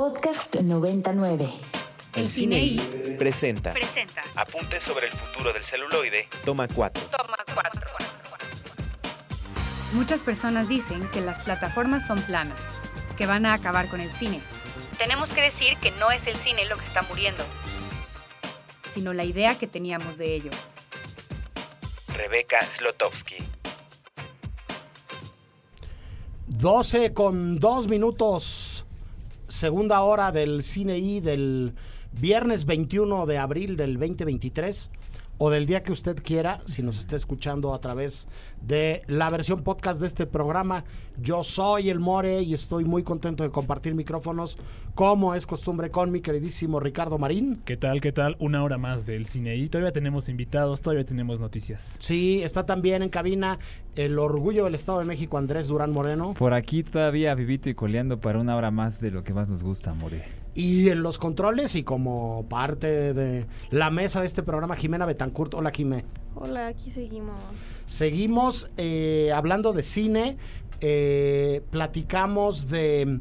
Podcast 99. El Cine presenta. presenta. Apuntes sobre el futuro del celuloide. Toma 4. Toma 4. Muchas personas dicen que las plataformas son planas, que van a acabar con el cine. Tenemos que decir que no es el cine lo que está muriendo, sino la idea que teníamos de ello. Rebeca Slotowski. 12 con 2 minutos, segunda hora del Cine I del viernes 21 de abril del 2023 o del día que usted quiera, si nos está escuchando a través de la versión podcast de este programa. Yo soy el More y estoy muy contento de compartir micrófonos, como es costumbre, con mi queridísimo Ricardo Marín. ¿Qué tal? ¿Qué tal? Una hora más del cine y todavía tenemos invitados, todavía tenemos noticias. Sí, está también en cabina el orgullo del Estado de México, Andrés Durán Moreno. Por aquí todavía vivito y coleando para una hora más de lo que más nos gusta, More. Y en los controles y como parte de la mesa de este programa, Jimena Betancourt. Hola, Jimé. Hola, aquí seguimos. Seguimos eh, hablando de cine. eh, platicamos de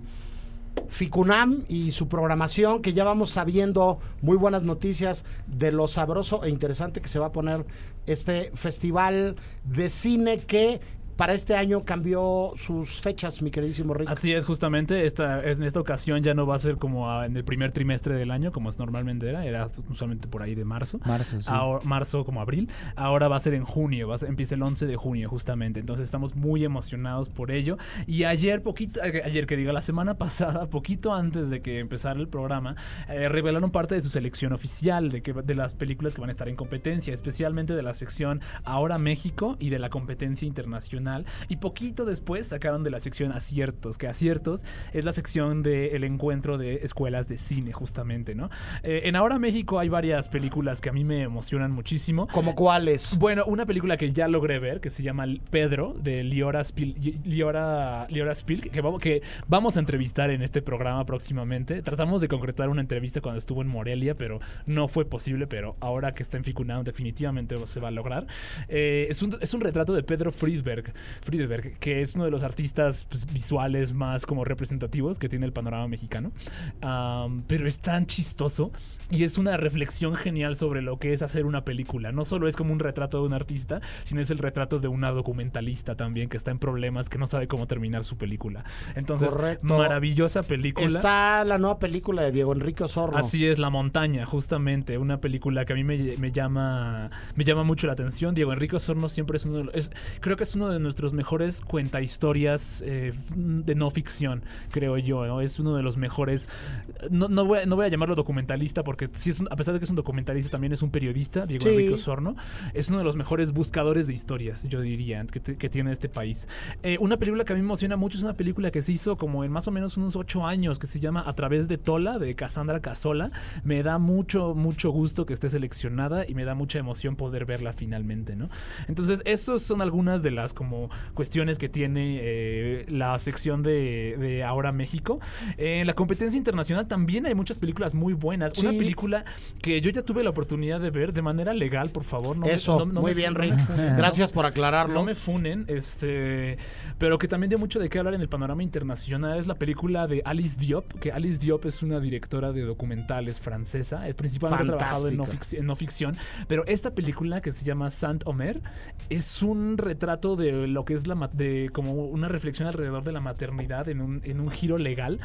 Ficunam y su programación, que ya vamos sabiendo muy buenas noticias de lo sabroso e interesante que se va a poner este festival de cine que para este año cambió sus fechas, mi queridísimo Rick. Así es, justamente, esta, en esta ocasión ya no va a ser como a- en el primer trimestre del año, como es normalmente era, era usualmente por ahí de marzo. Marzo, sí. Ahora- marzo como abril. Ahora va a ser en junio, va a ser- empieza el 11 de junio justamente. Entonces estamos muy emocionados por ello. Y ayer, poquito, eh, ayer que diga, la semana pasada, poquito antes de que empezara el programa, eh, revelaron parte de su selección oficial de, que, de las películas que van a estar en competencia, especialmente de la sección Ahora México y de la competencia internacional. Y poquito después sacaron de la sección Aciertos, que Aciertos es la sección del encuentro de escuelas de cine justamente, ¿no? Eh, en Ahora México hay varias películas que a mí me emocionan muchísimo. ¿Como cuáles? Bueno, una película que ya logré ver, que se llama Pedro, de Liora Spil, Liora, Liora Spil, que, vamos, que vamos a entrevistar en este programa próximamente. Tratamos de concretar una entrevista cuando estuvo en Morelia, pero no fue posible, pero ahora que está en Ficunam definitivamente se va a lograr. Eh, es, un, es un retrato de Pedro Friedberg, Friedberg, que es uno de los artistas pues, visuales más como representativos que tiene el panorama mexicano. Pero es tan chistoso y es una reflexión genial sobre lo que es hacer una película. No solo es como un retrato de un artista, sino es el retrato de una documentalista también que está en problemas, que no sabe cómo terminar su película. Entonces, Correcto. maravillosa película. Está la nueva película de Diego Enrique Osorno. Así es, La Montaña, justamente, una película que a mí me, me llama me llama mucho la atención. Diego Enrique Osorno siempre es uno de los, es- creo que es uno de nuestros mejores cuenta historias eh, de no ficción, creo yo, ¿no? Es uno de los mejores no, no voy, no voy a llamarlo documentalista porque sí es un- a pesar de que es un documentalista también es un periodista, Diego Sí. Enrique Osorno. Es uno de los mejores buscadores de historias, yo diría, que, tiene este país. Eh, una película que a mí me emociona mucho es una película que se hizo como en más o menos unos ocho años, que se llama A través de Tola, de Cassandra Casola. Me da mucho, mucho gusto que esté seleccionada y me da mucha emoción poder verla finalmente, ¿no? Entonces, esas son algunas de las como cuestiones que tiene eh, la sección de, de Ahora México. Eh, en la competencia internacional también hay muchas películas muy buenas. Una Sí. Película que yo ya tuve la oportunidad de ver de manera legal, por favor. No me- Eso, no- no muy me- bien, me funen, ¿no? Gracias por aclararlo. No me funen, este, pero que también dio mucho de qué hablar en el panorama internacional es la película de Alice Diop, que Alice Diop es una directora de documentales francesa, eh, principalmente ha trabajado en no, Fantástica. fic- en no ficción, pero esta película que se llama Saint Omer es un retrato de lo que es la de como una reflexión alrededor de la maternidad en un, en un giro legal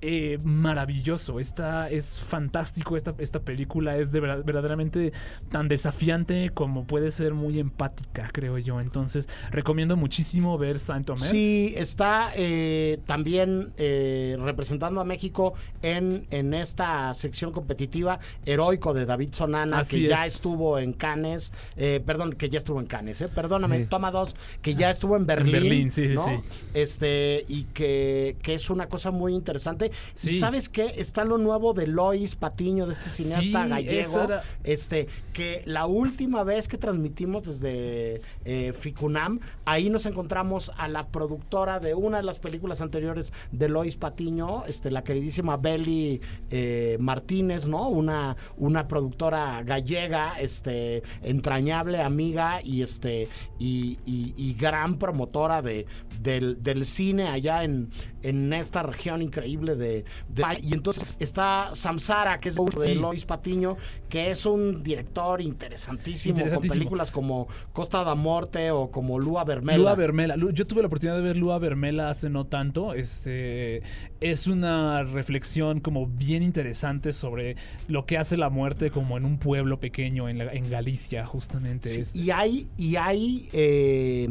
eh, maravilloso. Esta es fantástico. Esta, esta película es de verdad, verdaderamente tan desafiante como puede ser muy empática, creo yo. Entonces, recomiendo muchísimo ver Saint Omer. Sí, está eh, también eh, representando a México en, en esta sección competitiva heroico de David Sonana, Así que ya es. estuvo en Cannes, eh, perdón, que ya estuvo en Cannes, eh, perdóname, Sí. toma dos, que ya estuvo en Berlín. Berlín, sí, sí, ¿no? sí. Este, y que, que es una cosa muy interesante. Y sabes qué, está lo nuevo de Lois Patiño, de este cineasta Sí, gallego, era- este, que la última vez que transmitimos desde eh, Ficunam, ahí nos encontramos a la productora de una de las películas anteriores de Lois Patiño, este, la queridísima Beli eh, Martínez, ¿no? Una, una productora gallega, este, entrañable, amiga y este, y, y- y gran promotora de, del, del cine allá en, en esta región increíble de, de- y entonces está Samsara que es de Sí. Lois Patiño que es un director interesantísimo, con películas como Costa da Morte o como Lua Vermela Lua Vermela. Yo tuve la oportunidad de ver Lua Vermela hace no tanto. Este es una reflexión como bien interesante sobre lo que hace la muerte como en un pueblo pequeño en, la- en Galicia, justamente. Sí, Es- y hay, y hay eh,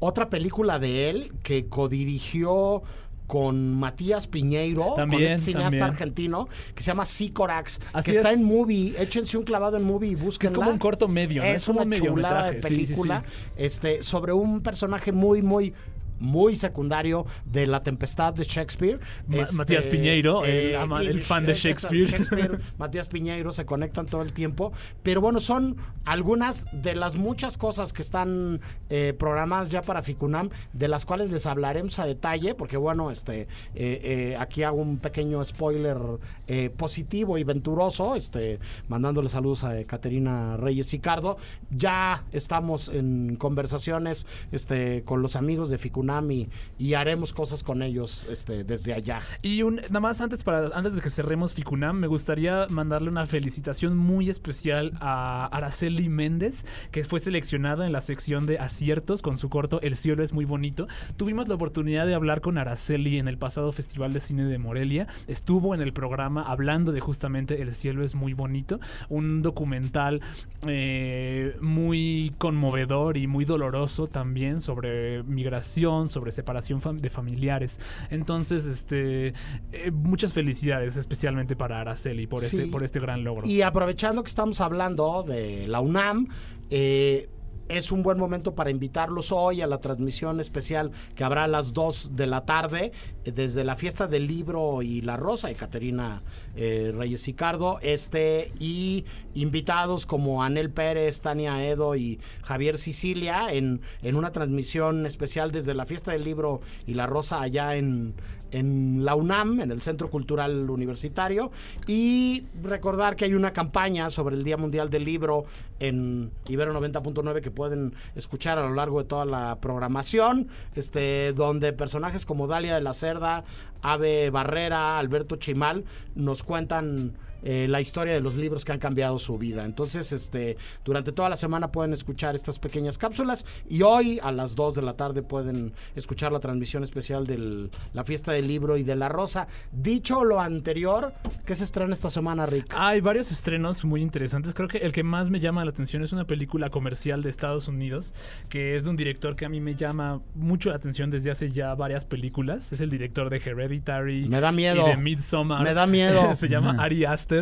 otra película de él que codirigió con Matías Piñeiro, con También, este cineasta también. argentino, que se llama Sicorax, Así que está es. en movie. Échense un clavado en movie y que es como un corto medio, ¿no? Es, como una un chulada de mediometraje. Sí, sí, sí. película este, sobre un personaje muy, muy muy secundario de La Tempestad de Shakespeare. Este, Matías Piñeiro, el y- fan de eh, Shakespeare. Shakespeare, Matías Piñeiro se conectan todo el tiempo. Pero bueno, son algunas de las muchas cosas que están eh, programadas ya para Ficunam, de las cuales les hablaremos a detalle, porque bueno, este eh, eh, aquí hago un pequeño spoiler eh, positivo y venturoso, este, mandándole saludos a Caterina Reyes Sicardo. Ya estamos en conversaciones este, con los amigos de Ficunam y, haremos cosas con ellos este, desde allá. Y nada más antes, para, antes de que cerremos Ficunam, me gustaría mandarle una felicitación muy especial a Araceli Méndez, que fue seleccionada en la sección de aciertos con su corto El cielo es muy bonito. Tuvimos la oportunidad de hablar con Araceli en el pasado Festival de Cine de Morelia. Estuvo en el programa hablando de justamente El cielo es muy bonito, un documental eh, muy conmovedor y muy doloroso también sobre migración, sobre separación fam- de familiares. Entonces, este, eh, muchas felicidades, especialmente para Araceli por este, por este gran logro. Y aprovechando que estamos hablando de la UNAM, eh, es un buen momento para invitarlos hoy a la transmisión especial que habrá a las 2 de la tarde eh, desde la fiesta del libro y la rosa de Caterina eh, Reyes Sicardo este y invitados como Anel Pérez, Tania Edo y Javier Sicilia en, en una transmisión especial desde la fiesta del libro y la rosa allá en, en la UNAM, en el Centro Cultural Universitario, y recordar que hay una campaña sobre el Día Mundial del Libro en Ibero 90.9 que pueden escuchar a lo largo de toda la programación, este, donde personajes como Dalia de la Cerda, Ave Barrera, Alberto Chimal nos cuentan eh, la historia de los libros que han cambiado su vida. Entonces, este, durante toda la semana pueden escuchar estas pequeñas cápsulas y hoy a las 2 de la tarde pueden escuchar la transmisión especial de la fiesta del libro y de la rosa. Dicho lo anterior, ¿qué se estrena esta semana, Rick? Hay varios estrenos muy interesantes. Creo que el que más me llama la atención es una película comercial de Estados Unidos, que es de un director que a mí me llama mucho la atención desde hace ya varias películas. Es el director de Hereditary. Me da miedo. Y de Midsommar. Me da miedo. se llama Ari Aster.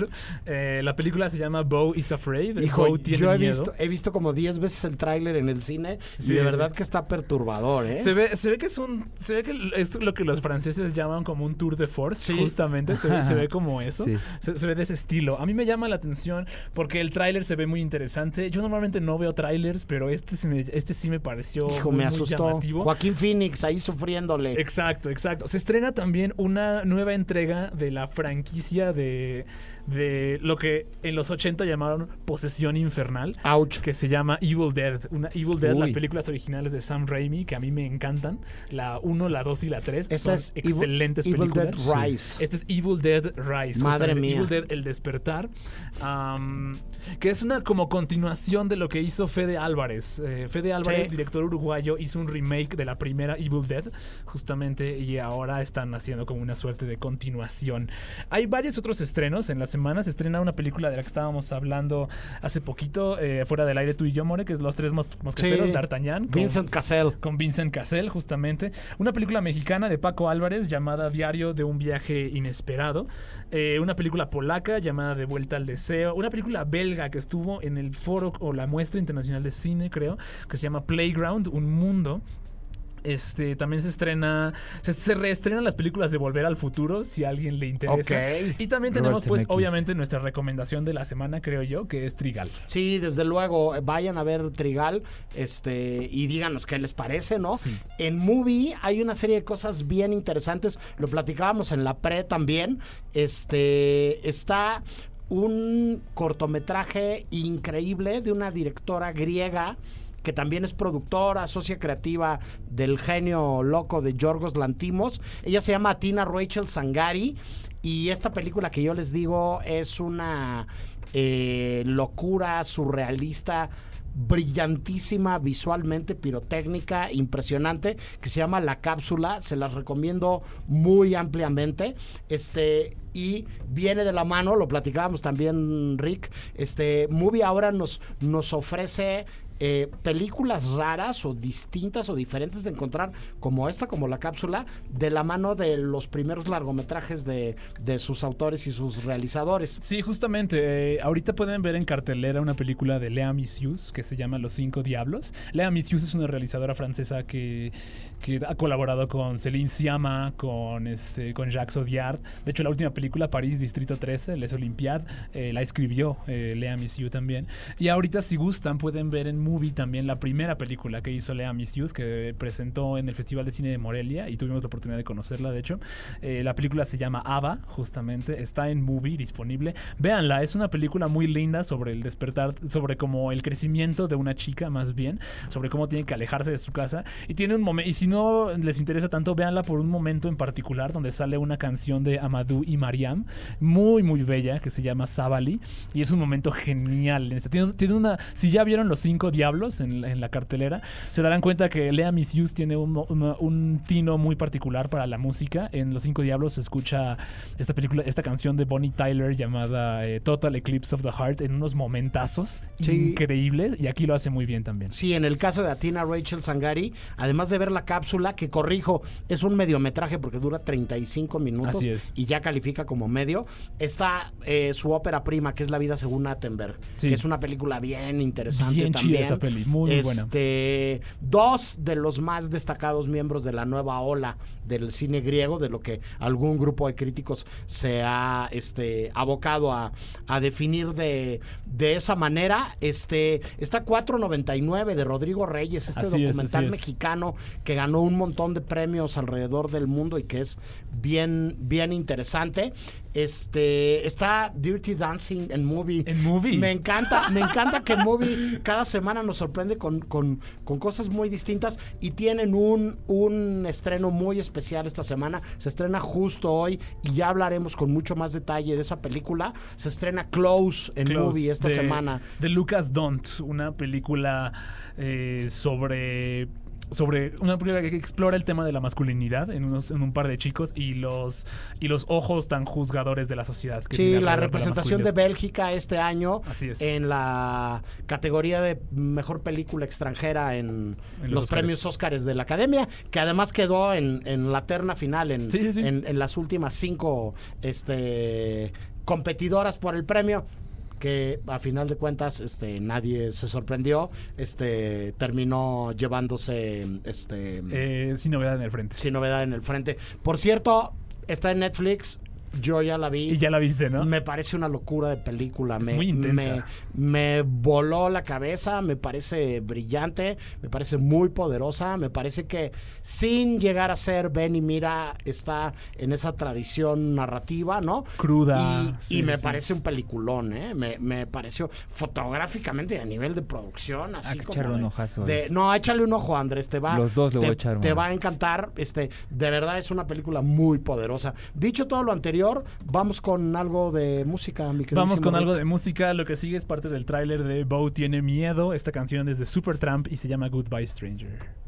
Eh, la película se llama Bo is Afraid. Hijo, Bo tiene yo he miedo. visto, he visto como 10 veces el tráiler en el cine Sí. y de verdad que está perturbador, ¿eh? Se ve, se ve que es un. Se ve que es lo que los franceses llaman como un tour de force. Sí. Justamente. Se ve, se ve como eso. Sí. Se, se ve de ese estilo. A mí me llama la atención porque el tráiler se ve muy interesante. Yo normalmente no veo tráilers, pero este, se me- este sí me pareció. Hijo, muy, me muy asustó. llamativo. Joaquín Phoenix ahí sufriéndole. Exacto, exacto. Se estrena también una nueva entrega de la franquicia de, de lo que en los 80 llamaron Posesión Infernal. Ouch. que se llama Evil Dead. Una Evil Dead, Uy. las películas originales de Sam Raimi, que a mí me encantan. La 1, la 2 y la 3 Esta son es Evil- excelentes Evil películas. Dead Rise. Este es Evil Dead Rise. Madre mía. Evil Dead El Despertar. que es una como continuación de lo que hizo Fede Álvarez. Eh, Fede Álvarez, Sí. director uruguayo, hizo un remake de la primera Evil Dead, justamente, y ahora están haciendo como una suerte de continuación. Hay varios otros estrenos en la semana. Se estrena una película de la que estábamos hablando hace poquito, eh, fuera del aire tú y yo, More, que es Los Tres Mos- Mosqueteros, Sí. D'Artagnan. con- Vincent Cassell. con Vincent Cassell, justamente. Una película mexicana de Paco Álvarez llamada Diario de un viaje inesperado. Eh, una película polaca llamada De vuelta al deseo. Una película belga que estuvo en el foro o la muestra internacional de cine, creo, que se llama Playground, un mundo. Este, también se estrena, se, se reestrenan las películas de Volver al Futuro, si a alguien le interesa. Y también Robert tenemos, pues, obviamente, nuestra recomendación de la semana, creo yo, que es Trigal. Sí, desde luego, vayan a ver Trigal este, y díganos qué les parece, ¿no? Sí. En Movie hay una serie de cosas bien interesantes, lo platicábamos en la pre también, este, está un cortometraje increíble de una directora griega que también es productora, socia creativa del genio loco de Yorgos Lantimos. Ella se llama Tina Rachel Sangari y esta película que yo les digo es una eh, locura surrealista brillantísima visualmente, pirotécnica, impresionante, que se llama La Cápsula. Se las recomiendo muy ampliamente. Este, y viene de la mano, lo platicábamos también, Rick. Este, Movie ahora nos, nos ofrece eh, películas raras o distintas o diferentes de encontrar, como esta, como la cápsula, de la mano de los primeros largometrajes de, de sus autores y sus realizadores. Sí, justamente. eh, ahorita pueden ver en cartelera una película de Lea Missius que se llama Los Cinco Diablos. Lea Missius es una realizadora francesa que, que ha colaborado con Céline Sciamma, con, este, con Jacques Audiard. De hecho, la última película, París Distrito 13, Les Olympiades, eh, la escribió eh, Lea Missius también. Y ahorita, si gustan, pueden ver en Movie también la primera película que hizo Lea Missius, que presentó en el Festival de Cine de Morelia y tuvimos la oportunidad de conocerla, de hecho. Eh, la película se llama Ava, justamente. Está en Movie disponible. Véanla, es una película muy linda sobre el despertar, sobre como el crecimiento de una chica, más bien, sobre cómo tiene que alejarse de su casa. Y tiene un momento, y si no les interesa tanto, véanla por un momento en particular donde sale una canción de Amadou y Mariam, muy, muy bella, que se llama Sabali. Y es un momento genial. en este. Tiene, tiene una. Si ya vieron los cinco diablos en, en la cartelera, se darán cuenta que Lea Missius tiene un, una- un tino muy particular para la música. En Los Cinco Diablos se escucha esta película, esta canción de Bonnie Tyler llamada eh, Total Eclipse of the Heart en unos momentazos Sí. increíbles y aquí lo hace muy bien también. Sí, en el caso de Atina Rachel Sangari, además de ver la cápsula, que corrijo, es un mediometraje porque dura 35 minutos Así es. y ya califica como medio, está eh, su ópera prima, que es La vida según Attenberg, Sí. que es una película bien interesante Bien chida también. esa peli, muy, buena. Este, Dos de los más destacados miembros de la nueva ola del cine griego, de lo que algún grupo de críticos se ha este, abocado a, a definir de, de esa manera. Este, está 4.99 de Rodrigo Reyes, este Así documental es. mexicano que ganó un montón de premios alrededor del mundo y que es bien, bien interesante. Este, está Dirty Dancing en Movie. En Movie. Me encanta, me encanta que Movie cada semana nos sorprende con, con- con cosas muy distintas y tienen un, un estreno muy especial esta semana. Se estrena justo hoy y ya hablaremos con mucho más detalle de esa película. Se estrena Close en Close, Movie esta de- semana. De Lucas Dont, una película eh, sobre sobre una película que explora el tema de la masculinidad en, unos, en un par de chicos y los y los ojos tan juzgadores de la sociedad. que Sí, la de representación de. Bélgica este año Así es. en la categoría de mejor película extranjera en, En los los, premios Óscares de la Academia, que además quedó en, en la terna final en, Sí, sí, sí. en- en las últimas cinco este, competidoras por el premio que a final de cuentas este nadie se sorprendió este terminó llevándose este Eh, sin novedad en el frente. sin novedad en el frente por cierto está en Netflix yo ya la vi Y ya la viste, ¿no? me parece una locura de película. me, muy intensa. Me, me voló la cabeza, me parece brillante, me parece muy poderosa, me parece que sin llegar a ser Ben y Mira está en esa tradición narrativa, ¿no? Cruda, Y, sí, y me sí. parece un peliculón, ¿eh? Me, me pareció fotográficamente y a nivel de producción, así Hay que como echarle un de- ojazo, de- eh. no, échale un ojo, Andrés, te va. Los dos le te, voy a echar Te va a encantar, este, de verdad es una película muy poderosa. Dicho todo lo anterior, vamos con algo de música, mi Vamos con algo de música. Lo que sigue es parte del tráiler de Bo tiene miedo. Esta canción es de Supertramp y se llama Goodbye Stranger.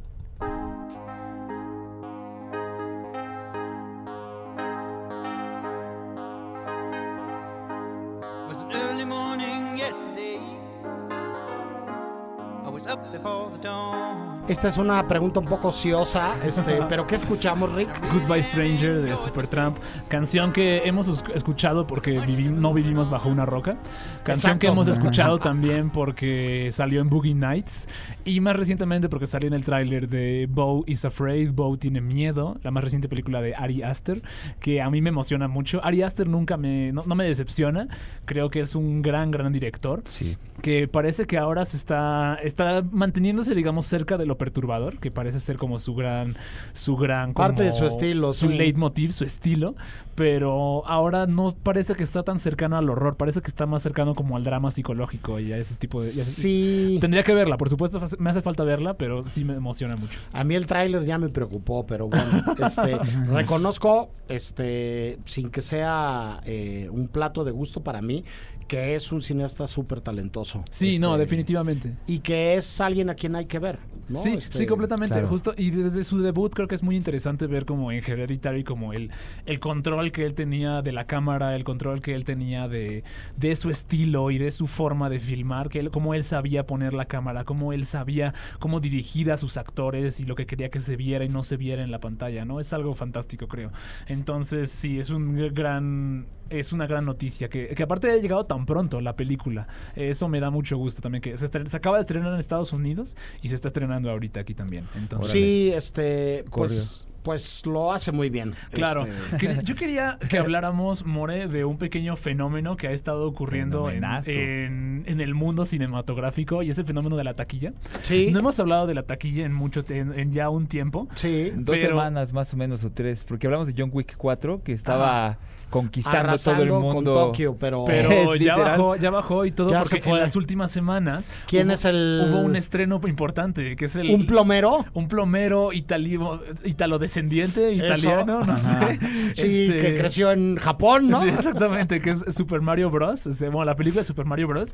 Esta es una pregunta un poco ociosa, este, pero ¿qué escuchamos, Rick? Goodbye Stranger de Supertramp, canción que hemos escuchado porque vivi- no vivimos bajo una roca, canción Exacto. que hemos escuchado también porque salió en Boogie Nights y más recientemente porque salió en el tráiler de Bo is Afraid, Bo tiene miedo, la más reciente película de Ari Aster, que a mí me emociona mucho. Ari Aster nunca me, no, no me decepciona, creo que es un gran, gran director. Sí. que parece que ahora se está, está manteniéndose, digamos, cerca de lo perturbador, que parece ser como su gran, su gran Parte de su estilo, su sí. leitmotiv, su estilo, pero ahora no parece que está tan cercano al horror, parece que está más cercano como al drama psicológico y a ese tipo de... ese- Sí. Tendría que verla, por supuesto, me hace falta verla, pero sí me emociona mucho. A mí el tráiler ya me preocupó, pero bueno, este, reconozco, este, sin que sea eh, un plato de gusto para mí, que es un cineasta súper talentoso. Sí, no, Este, definitivamente. Y que es alguien a quien hay que ver. ¿no? Sí, Este, sí, completamente. claro. Justo, y desde su debut creo que es muy interesante ver como en Hereditary, como el, el control que él tenía de la cámara, el control que él tenía de, de su estilo y de su forma de filmar, que él, cómo él sabía poner la cámara, cómo él sabía cómo dirigir a sus actores y lo que quería que se viera y no se viera en la pantalla, ¿no? Es algo fantástico, creo. Entonces, sí, es un gran es una gran noticia que, que aparte haya llegado tan pronto la película. Eso me da mucho gusto también que se, se acaba de estrenar en Estados Unidos y se está estrenando ahorita aquí también. Entonces, Sí, este, pues, pues lo hace muy bien. Claro, Este, yo quería que habláramos, More, de un pequeño fenómeno que ha estado ocurriendo en, en- en el mundo cinematográfico y es el fenómeno de la taquilla. sí, No hemos hablado de la taquilla en mucho en, en ya un tiempo. sí. Dos Pero- semanas más o menos o tres, porque hablamos de John Wick 4 que estaba conquistando todo Arrasando el mundo. con Tokio, pero, Pero Es ya literal. bajó, ya bajó y todo Ya porque se fue. en las últimas semanas ¿quién hubo- es el hubo un estreno importante que es el un plomero? un plomero itali- italodescendiente italiano, no Ajá. sé. Sí, Este, que creció en Japón, ¿no? Sí, exactamente, que es Super Mario Bros. Este, bueno, la película de Super Mario Bros.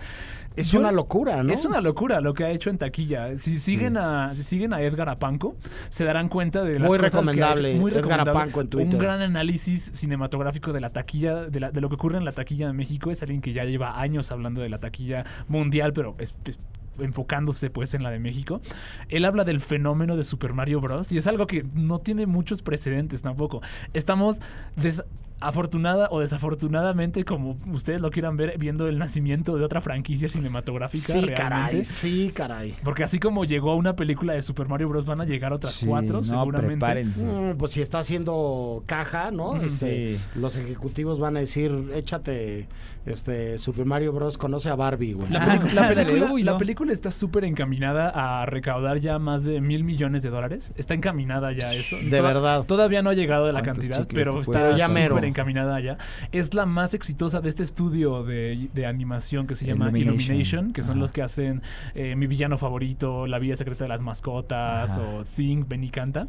Es Yo- una locura, ¿no? Es una locura lo que ha hecho en taquilla. Si siguen a si siguen a Edgar Apanco, se darán cuenta de las Muy cosas que ha recomendable, hecho. Muy Edgar recomendable. Apanco en Twitter. Un gran análisis cinematográfico de la taquilla, de, lo que ocurre en la taquilla de México. Es alguien que ya lleva años hablando de la taquilla mundial, pero enfocándose pues en la de México. Él habla del fenómeno de Super Mario Bros. y es algo que no tiene muchos precedentes tampoco. Estamos des- afortunada o desafortunadamente, como ustedes lo quieran ver, viendo el nacimiento de otra franquicia cinematográfica. Sí, realmente. caray, sí, caray. Porque así como llegó una película de Super Mario Bros. van a llegar otras Sí, cuatro, no, seguramente. prepárense. Mm, pues si está haciendo caja, ¿no? Este, Sí. Los ejecutivos van a decir, échate, este, Super Mario Bros. conoce a Barbie, güey. La, película, uy, la no. película está súper encaminada a recaudar ya más de mil millones de dólares. Está encaminada ya a eso. De Toda- verdad. Todavía no ha llegado de la ¿Cuántos cantidad, pero está puedes Pero ya mero. súper encaminada ya. Es la más exitosa de este estudio de, de animación que se llama Illumination. Illumination, que son Ajá. los que hacen eh, Mi villano favorito, La vida secreta de las mascotas Ajá. o Sing, Ven y canta.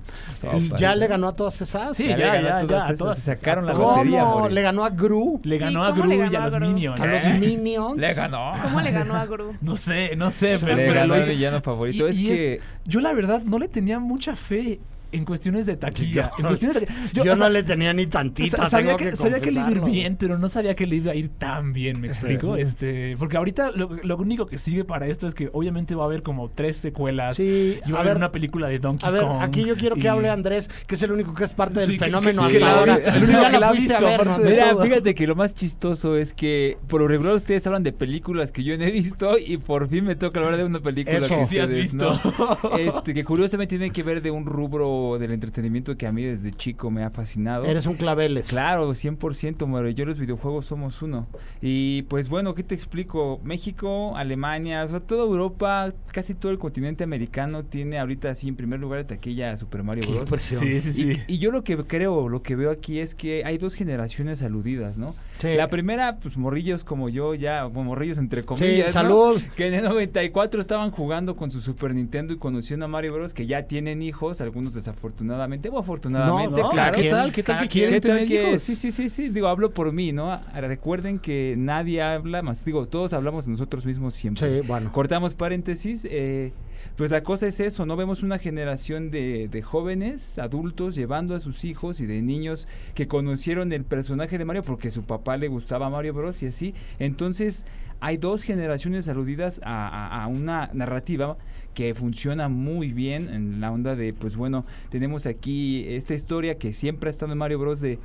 Y ya le ganó a todas esas. Sí, Ya ya, le ganó ya, a ya, todas a esas, todas. se sacaron la ¿Cómo? Le ganó a Gru, Le Sí, ganó a ¿cómo Gru le y ganó a a los Gru? Minions. a los Minions. Le ganó. ¿Cómo le ganó a Gru? No sé, no sé, pero, Le pero ganó lo hizo. villano favorito. Y- es y que yo la verdad no le tenía mucha fe en cuestiones de taquilla. Yo- en cuestiones de taquilla. Yo, o no sea, le tenía ni tantita, sa- sabía que, que, sabía que le iba a ir bien, pero no sabía que le iba a ir tan bien, ¿me explico? este, porque ahorita lo, lo único que sigue para esto es que obviamente va a haber como tres secuelas. Sí, y va a, haber una película de Donkey A ver, Kong. aquí yo quiero que y- hable Andrés, que es el único que es parte del Sí, fenómeno que hasta ahora. Mira, fíjate que lo más chistoso es que por lo regular ustedes hablan de películas que yo no he visto y por fin me toca hablar de una película Eso. que Sí has visto. no. Este, que curiosamente tiene que ver de un rubro del entretenimiento que a mí desde chico me ha fascinado. Eres un claveles. Claro, 100%, Moro. Yo los videojuegos somos uno. Y pues bueno, ¿qué te explico? México, Alemania, o sea, toda Europa, casi todo el continente americano tiene ahorita así en primer lugar de taquilla Super Mario Bros. Sí, sí, sí. Y, y yo lo que creo, lo que veo aquí es que hay dos generaciones aludidas, ¿no? Sí. La primera, pues morrillos como yo, ya, bueno, morrillos entre Sí, comillas. ¿no? salud. Que en el 94 estaban jugando con su Super Nintendo y conociendo a Mario Bros. que ya tienen hijos, algunos desafortunadamente o afortunadamente, No, claro. ¿Qué tal? ¿Qué tal que quieren ¿Qué tal tener que- hijos? Sí, sí, sí, sí, digo, hablo por mí, ¿no? Recuerden que nadie habla más, digo, todos hablamos de nosotros mismos siempre. Sí, bueno. Cortamos paréntesis, eh, pues la cosa es eso, ¿no? Vemos una generación de, de jóvenes, adultos, llevando a sus hijos y de niños que conocieron el personaje de Mario porque su papá le gustaba Mario Bros. y así. Entonces, hay dos generaciones aludidas a, a- a una narrativa que funciona muy bien en la onda de, pues bueno, tenemos aquí esta historia que siempre ha estado en Mario Bros. de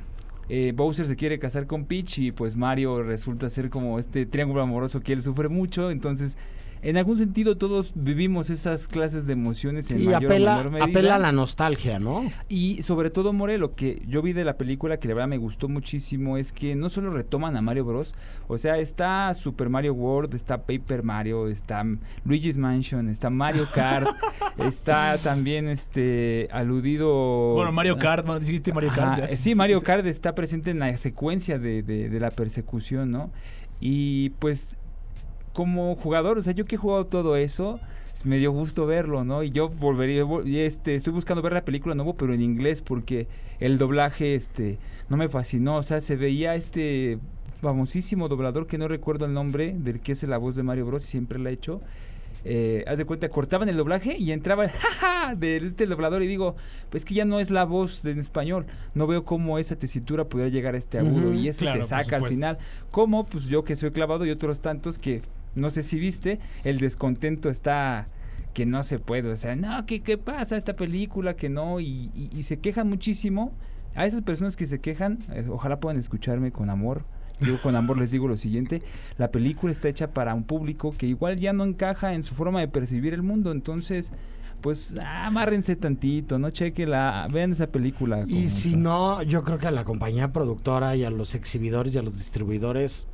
eh, Bowser se quiere casar con Peach y pues Mario resulta ser como este triángulo amoroso que él sufre mucho, entonces en algún sentido todos vivimos esas clases de emociones en Y mayor o apela, menor medida. apela a la nostalgia, ¿no? Y sobre todo, More, lo que yo vi de la película que la verdad me gustó muchísimo es que no solo retoman a Mario Bros. O sea, está Super Mario World, está Paper Mario, está Luigi's Mansion, está Mario Kart, está también este aludido. Bueno, Mario Kart, dijiste Mario Kart. Ajá, ya, sí, Mario Kart está presente en la secuencia de, de- de la persecución, ¿no? Y pues como jugador, o sea, yo que he jugado todo eso, me dio gusto verlo, ¿no? Y yo volvería, este, estoy buscando ver la película nuevo, pero en inglés, porque el doblaje, este, no me fascinó, o sea, se veía este famosísimo doblador que no recuerdo el nombre, del que es la voz de Mario Bros, siempre la ha hecho. Eh, haz de cuenta, cortaban el doblaje y entraba el jaja de este doblador y digo, pues que ya no es la voz en español, no veo cómo esa tesitura pudiera llegar a este agudo y eso claro, te saca al final. Como pues yo que soy clavado y otros tantos que no sé si viste, el descontento está que no se puede, o sea, no, ¿qué, qué pasa esta película? Que no, y, y- y se quejan muchísimo. A esas personas que se quejan, eh, ojalá puedan escucharme con amor. Yo con amor les digo lo siguiente, la película está hecha para un público que igual ya no encaja en su forma de percibir el mundo, entonces pues amárrense tantito, no chequenla, vean esa película. Y si está. no, yo creo que a la compañía productora y a los exhibidores y a los distribuidores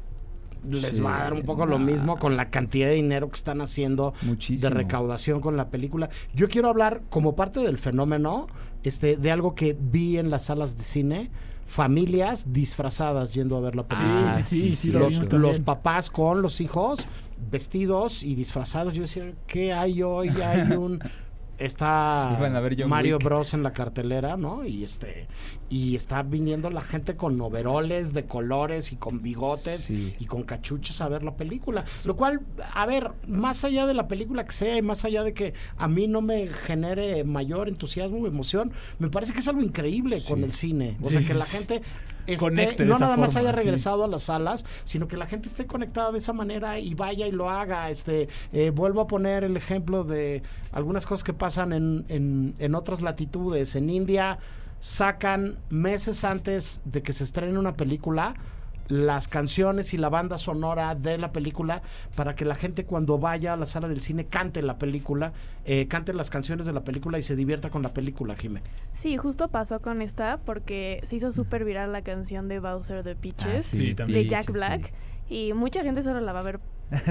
les Sí, va a dar un poco lo mismo con la cantidad de dinero que están haciendo Muchísimo. de recaudación con la película. Yo quiero hablar como parte del fenómeno este de algo que vi en las salas de cine, familias disfrazadas yendo a ver la película. sí, sí, sí, sí, los, también. los papás con los hijos vestidos y disfrazados. Yo decía, ¿qué hay hoy? Hay un está Iban a ver John Mario Wick. Bros en la cartelera, ¿no? Y este y está viniendo la gente con overoles de colores y con bigotes Sí. y con cachuchas a ver la película. Lo cual, a ver, más allá de la película que sea y más allá de que a mí no me genere mayor entusiasmo o emoción, me parece que es algo increíble con el cine. O sea, que la gente esté- no nada más forma, haya regresado a las salas, sino que la gente esté conectada de esa manera y vaya y lo haga. Este, eh, vuelvo a poner el ejemplo de algunas cosas que pasan en, en, en otras latitudes. En India sacan meses antes de que se estrene una película las canciones y la banda sonora de la película para que la gente cuando vaya a la sala del cine cante la película, eh, cante las canciones de la película y se divierta con la película, Jimé. Sí, justo pasó con esta porque se hizo súper viral la canción de Bowser de Peaches sí, de Jack Black sí. y mucha gente solo la va a ver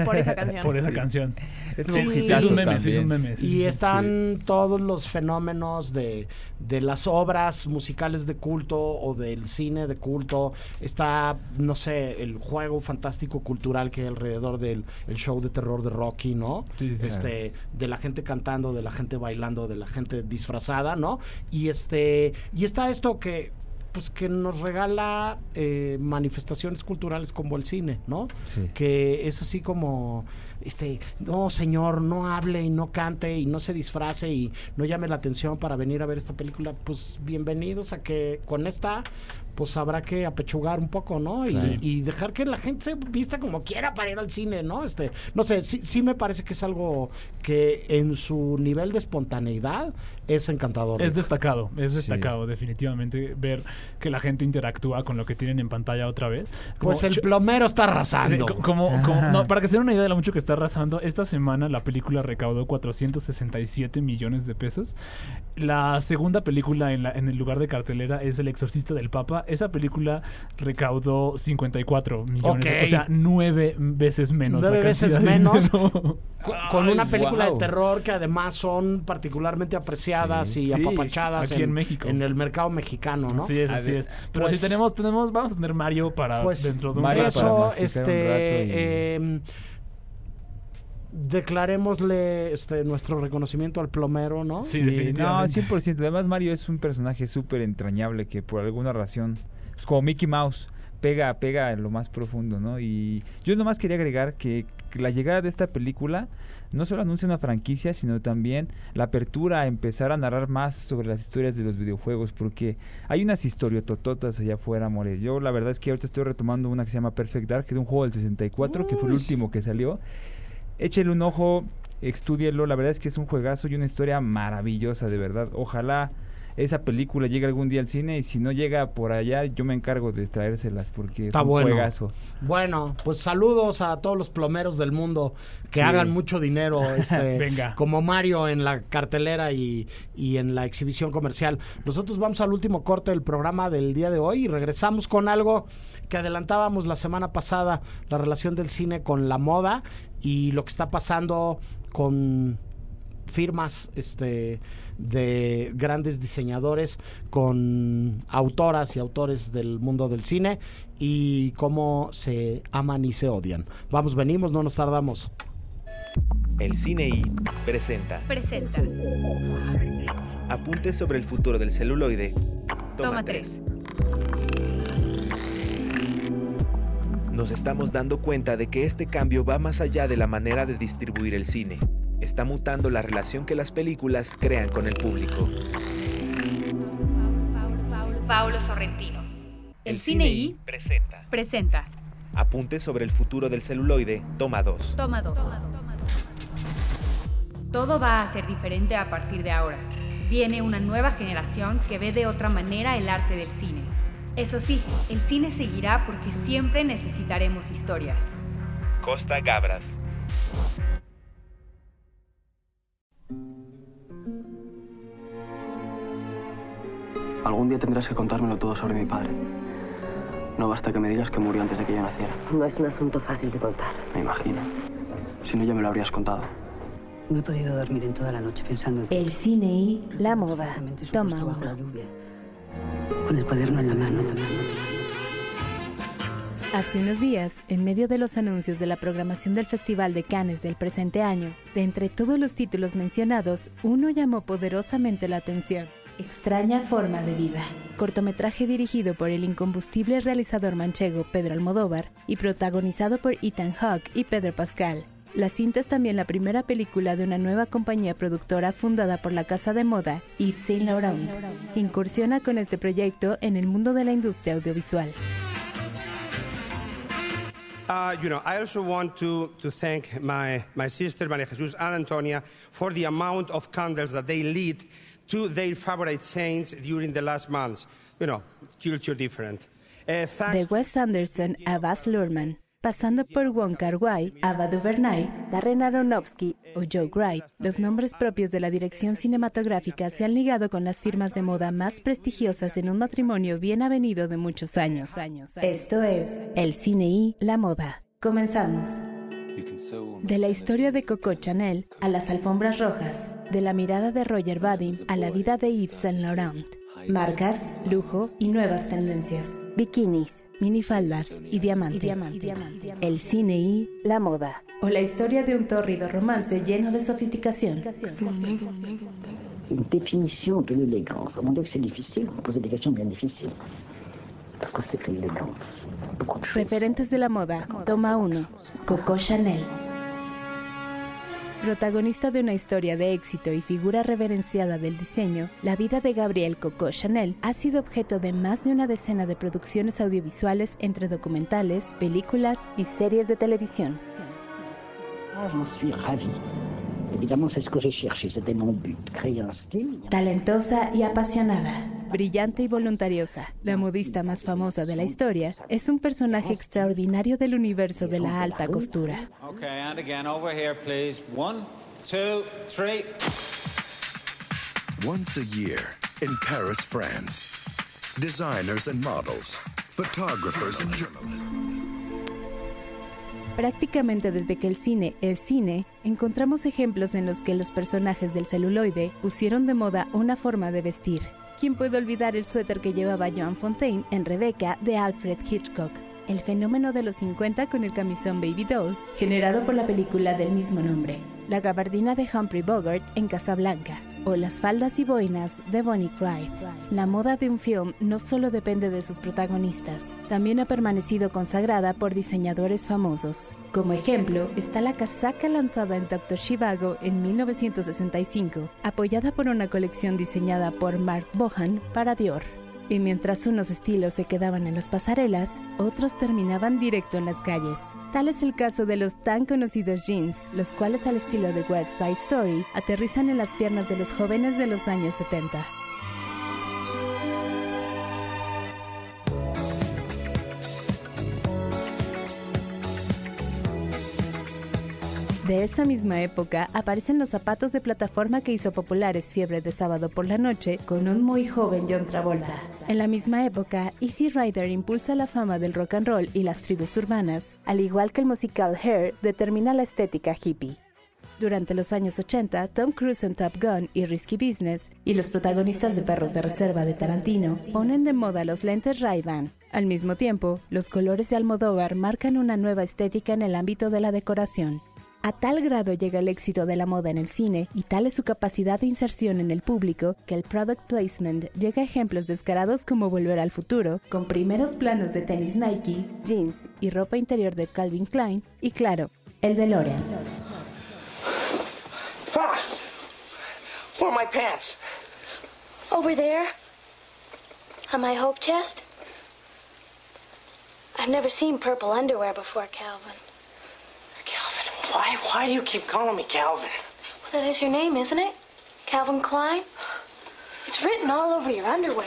por esa canción. Por esa Sí. canción. Es Sí, un sí, sí, es un meme, sí, es un meme. sí, y sí, sí. están todos los fenómenos de, de las obras musicales de culto o del cine de culto. Está, no sé, el juego fantástico cultural que hay alrededor del el show de terror de Rocky, ¿no? Sí, sí, sí. Este, de la gente cantando, de la gente bailando, de la gente disfrazada, ¿no? Y este, y está esto que pues que nos regala eh, manifestaciones culturales como el cine, ¿no? Sí. que es así como este no señor no hable y no cante y no se disfrace y no llame la atención para venir a ver esta película pues bienvenidos a que con esta pues habrá que apechugar un poco no y, Claro. y dejar que la gente se vista como quiera para ir al cine no este no sé sí, sí me parece que es algo que en su nivel de espontaneidad es encantador Es destacado, es Sí. destacado, definitivamente, ver que la gente interactúa con lo que tienen en pantalla otra vez. Como pues el plomero está arrasando co- Como, como- no, para que se den una idea de lo mucho que está arrasando, esta semana la película recaudó 467 millones de pesos. La segunda película en, la- en el lugar de cartelera es El Exorcista del Papa. Esa película recaudó 54 millones. de- Ok. o sea, nueve veces menos. la Nueve veces menos. con una película de terror que además son particularmente apreciadas Sí. y Sí, apapachadas aquí en México. en el mercado mexicano, ¿no? Así es, así ver, es. Pero pues- si tenemos, tenemos, vamos a tener Mario para Pues dentro de un Mario rato. eso, este, rato y- em, declarémosle este nuestro reconocimiento al plomero, ¿no? Sí, Sí, no, definitivamente. 100%. Además, Mario es un personaje súper entrañable que por alguna razón, es como Mickey Mouse, pega, pega en lo más profundo, ¿no? Y yo nomás quería agregar que la llegada de esta película no solo anuncia una franquicia, sino también la apertura a empezar a narrar más sobre las historias de los videojuegos, porque hay unas historiotototas allá afuera, More. Yo la verdad es que ahorita estoy retomando una que se llama Perfect Dark, que es un juego del 64, que fue el último que salió. Échele un ojo, estúdielo. La verdad es que es un juegazo y una historia maravillosa, de verdad. Ojalá esa película llegue algún día al cine y si no llega por allá, yo me encargo de traérselas porque Está es un bueno. juegazo. Bueno, pues saludos a todos los plomeros del mundo que Sí. hagan mucho dinero, este, Venga. como Mario en la cartelera y, y en la exhibición comercial. Nosotros vamos al último corte del programa del día de hoy y regresamos con algo que adelantábamos la semana pasada, la relación del cine con la moda y lo que está pasando con firmas este de grandes diseñadores con autoras y autores del mundo del cine y cómo se aman y se odian. Vamos, venimos, no nos tardamos. El Cine I presenta Presenta. Apuntes sobre el futuro del celuloide. Toma Toma 3. Nos estamos dando cuenta de que este cambio va más allá de la manera de distribuir el cine. Está mutando la relación que las películas crean con el público. Paulo Sorrentino. El, El Cine I presenta presenta. Apuntes sobre el futuro del celuloide. Toma 2. Toma dos. Todo va a ser diferente a partir de ahora. Viene una nueva generación que ve de otra manera el arte del cine. Eso sí, el cine seguirá porque siempre necesitaremos historias. Costa Gabras. Algún día tendrás que contármelo todo sobre mi padre. No basta que me digas que murió antes de que yo naciera. No es un asunto fácil de contar. Me imagino. Si no, ya me lo habrías contado. No he podido dormir en toda la noche pensando en El cine y la moda. Toma uno. Con el cuaderno en la mano, en la mano. Hace unos días, en medio de los anuncios de la programación del Festival de Cannes del presente año, de entre todos los títulos mencionados, uno llamó poderosamente la atención. Extraña forma de vida. Cortometraje dirigido por el incombustible realizador manchego Pedro Almodóvar y protagonizado por Ethan Hawke y Pedro Pascal. La cinta es también la primera película de una nueva compañía productora fundada por la casa de moda Yves Saint Laurent, que incursiona con este proyecto en el mundo de la industria audiovisual. Uh, you know, I also want to, to thank my, my sister, Maria Jesus and Antonia, for the amount of candles that they lit to their favorite saints during the last months. You know, culture different. Uh, De Wes Anderson a Baz Luhrmann, pasando por Wong Kar-wai, Ava DuVernay, Darren Aronofsky o Joe Wright, los nombres propios de la dirección cinematográfica se han ligado con las firmas de moda más prestigiosas en un matrimonio bien avenido de muchos años. Esto es El cine y la moda. Comenzamos. De la historia de Coco Chanel a las alfombras rojas. de la mirada de Roger Vadim a la vida de Yves Saint Laurent. Marcas, lujo y nuevas tendencias. Bikinis, minifaldas y diamantes. El cine y la moda. O la historia de un tórrido romance lleno de sofisticación. Une définition de l'élégance. Mon Dieu, que c'est difficile. Posez des questions bien difficiles. Parce que c'est que l'élégance. Referentes de la moda. Toma 1. Coco Chanel. Protagonista de una historia de éxito y figura reverenciada del diseño, la vida de Gabrielle Coco Chanel ha sido objeto de más de una decena de producciones audiovisuales entre documentales, películas y series de televisión. J'en suis ravi. Évidemment, c'est ce que j'ai cherché. C'était mon but. Créer un style. Talentosa y apasionada. Brillante y voluntariosa, la modista más famosa de la historia, es un personaje extraordinario del universo de la alta costura. Okay, and again, over here, please. One, two, three. Once a year in Paris, France, designers and models, photographers and journalists. Prácticamente desde que el cine es cine, encontramos ejemplos en los que los personajes del celuloide pusieron de moda una forma de vestir. ¿Quién puede olvidar el suéter que llevaba Joan Fontaine en Rebecca de Alfred Hitchcock? El fenómeno de los 50 con el camisón Baby Doll, Generado por la película del mismo nombre. la gabardina de Humphrey Bogart en Casablanca, o las faldas y boinas de Bonnie Clyde. La moda de un film no solo depende de sus protagonistas, también ha permanecido consagrada por diseñadores famosos. Como ejemplo, está la casaca lanzada en Dr. Shivago en 1965, apoyada por una colección diseñada por Mark Bohan para Dior. Y mientras unos estilos se quedaban en las pasarelas, otros terminaban directo en las calles. Tal es el caso de los tan conocidos jeans, los cuales al estilo de West Side Story aterrizan en las piernas de los jóvenes de los años 70. De esa misma época aparecen los zapatos de plataforma que hizo populares Fiebre de Sábado por la Noche con un muy joven John Travolta. En la misma época, Easy Rider impulsa la fama del rock and roll y las tribus urbanas, al igual que el musical Hair determina la estética hippie. Durante los años 80, Tom Cruise en Top Gun y Risky Business y los protagonistas de Perros de Reserva de Tarantino ponen de moda los lentes Ray-Ban. Al mismo tiempo, los colores de Almodóvar marcan una nueva estética en el ámbito de la decoración. A tal grado llega el éxito de la moda en el cine y tal es su capacidad de inserción en el público que el product placement llega a ejemplos descarados como Volver al Futuro, con primeros planos de tenis Nike, jeans y ropa interior de Calvin Klein y claro, el DeLorean. Ah! Where are my pants? Over there. On my hope chest. I've never seen purple underwear before, Calvin. Why, why do you keep calling me Calvin? Well, that is your name, isn't it? Calvin Klein? It's written all over your underwear.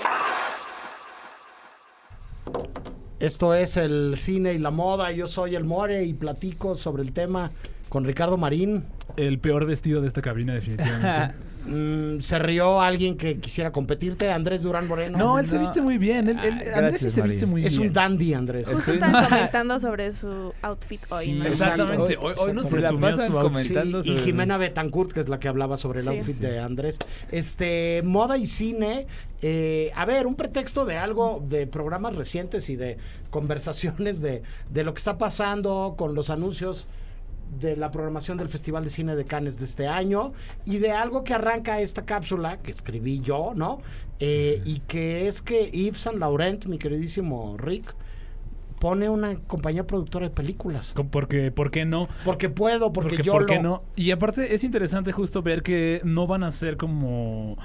Esto es el cine y la moda. Yo soy el More y platico sobre el tema con Ricardo Marín. El peor vestido de esta cabina, definitivamente. Mm, se rió alguien que quisiera competirte, Andrés Durán Moreno. No, él se viste muy bien. Él- él- Andrés sí se viste muy es bien. un dandy, Andrés. Justo están comentando sobre su outfit hoy. ¿no? Exactamente. Hoy, hoy nos Se la pasan su outfit. Sí, y Jimena Betancourt, que es la que hablaba sobre el Sí. outfit de Andrés. Este, moda y cine. eh, a ver, un pretexto de algo, de programas recientes y de conversaciones de, de lo que está pasando con los anuncios de la programación del Festival de Cine de Cannes de este año y de algo que arranca esta cápsula que escribí yo, ¿no? Eh, y que es que Yves Saint Laurent, mi queridísimo Rick, pone una compañía productora de películas. Porque, ¿por qué no? Porque puedo, porque, yo ¿por qué lo- no? Y aparte es interesante justo ver que no van a ser como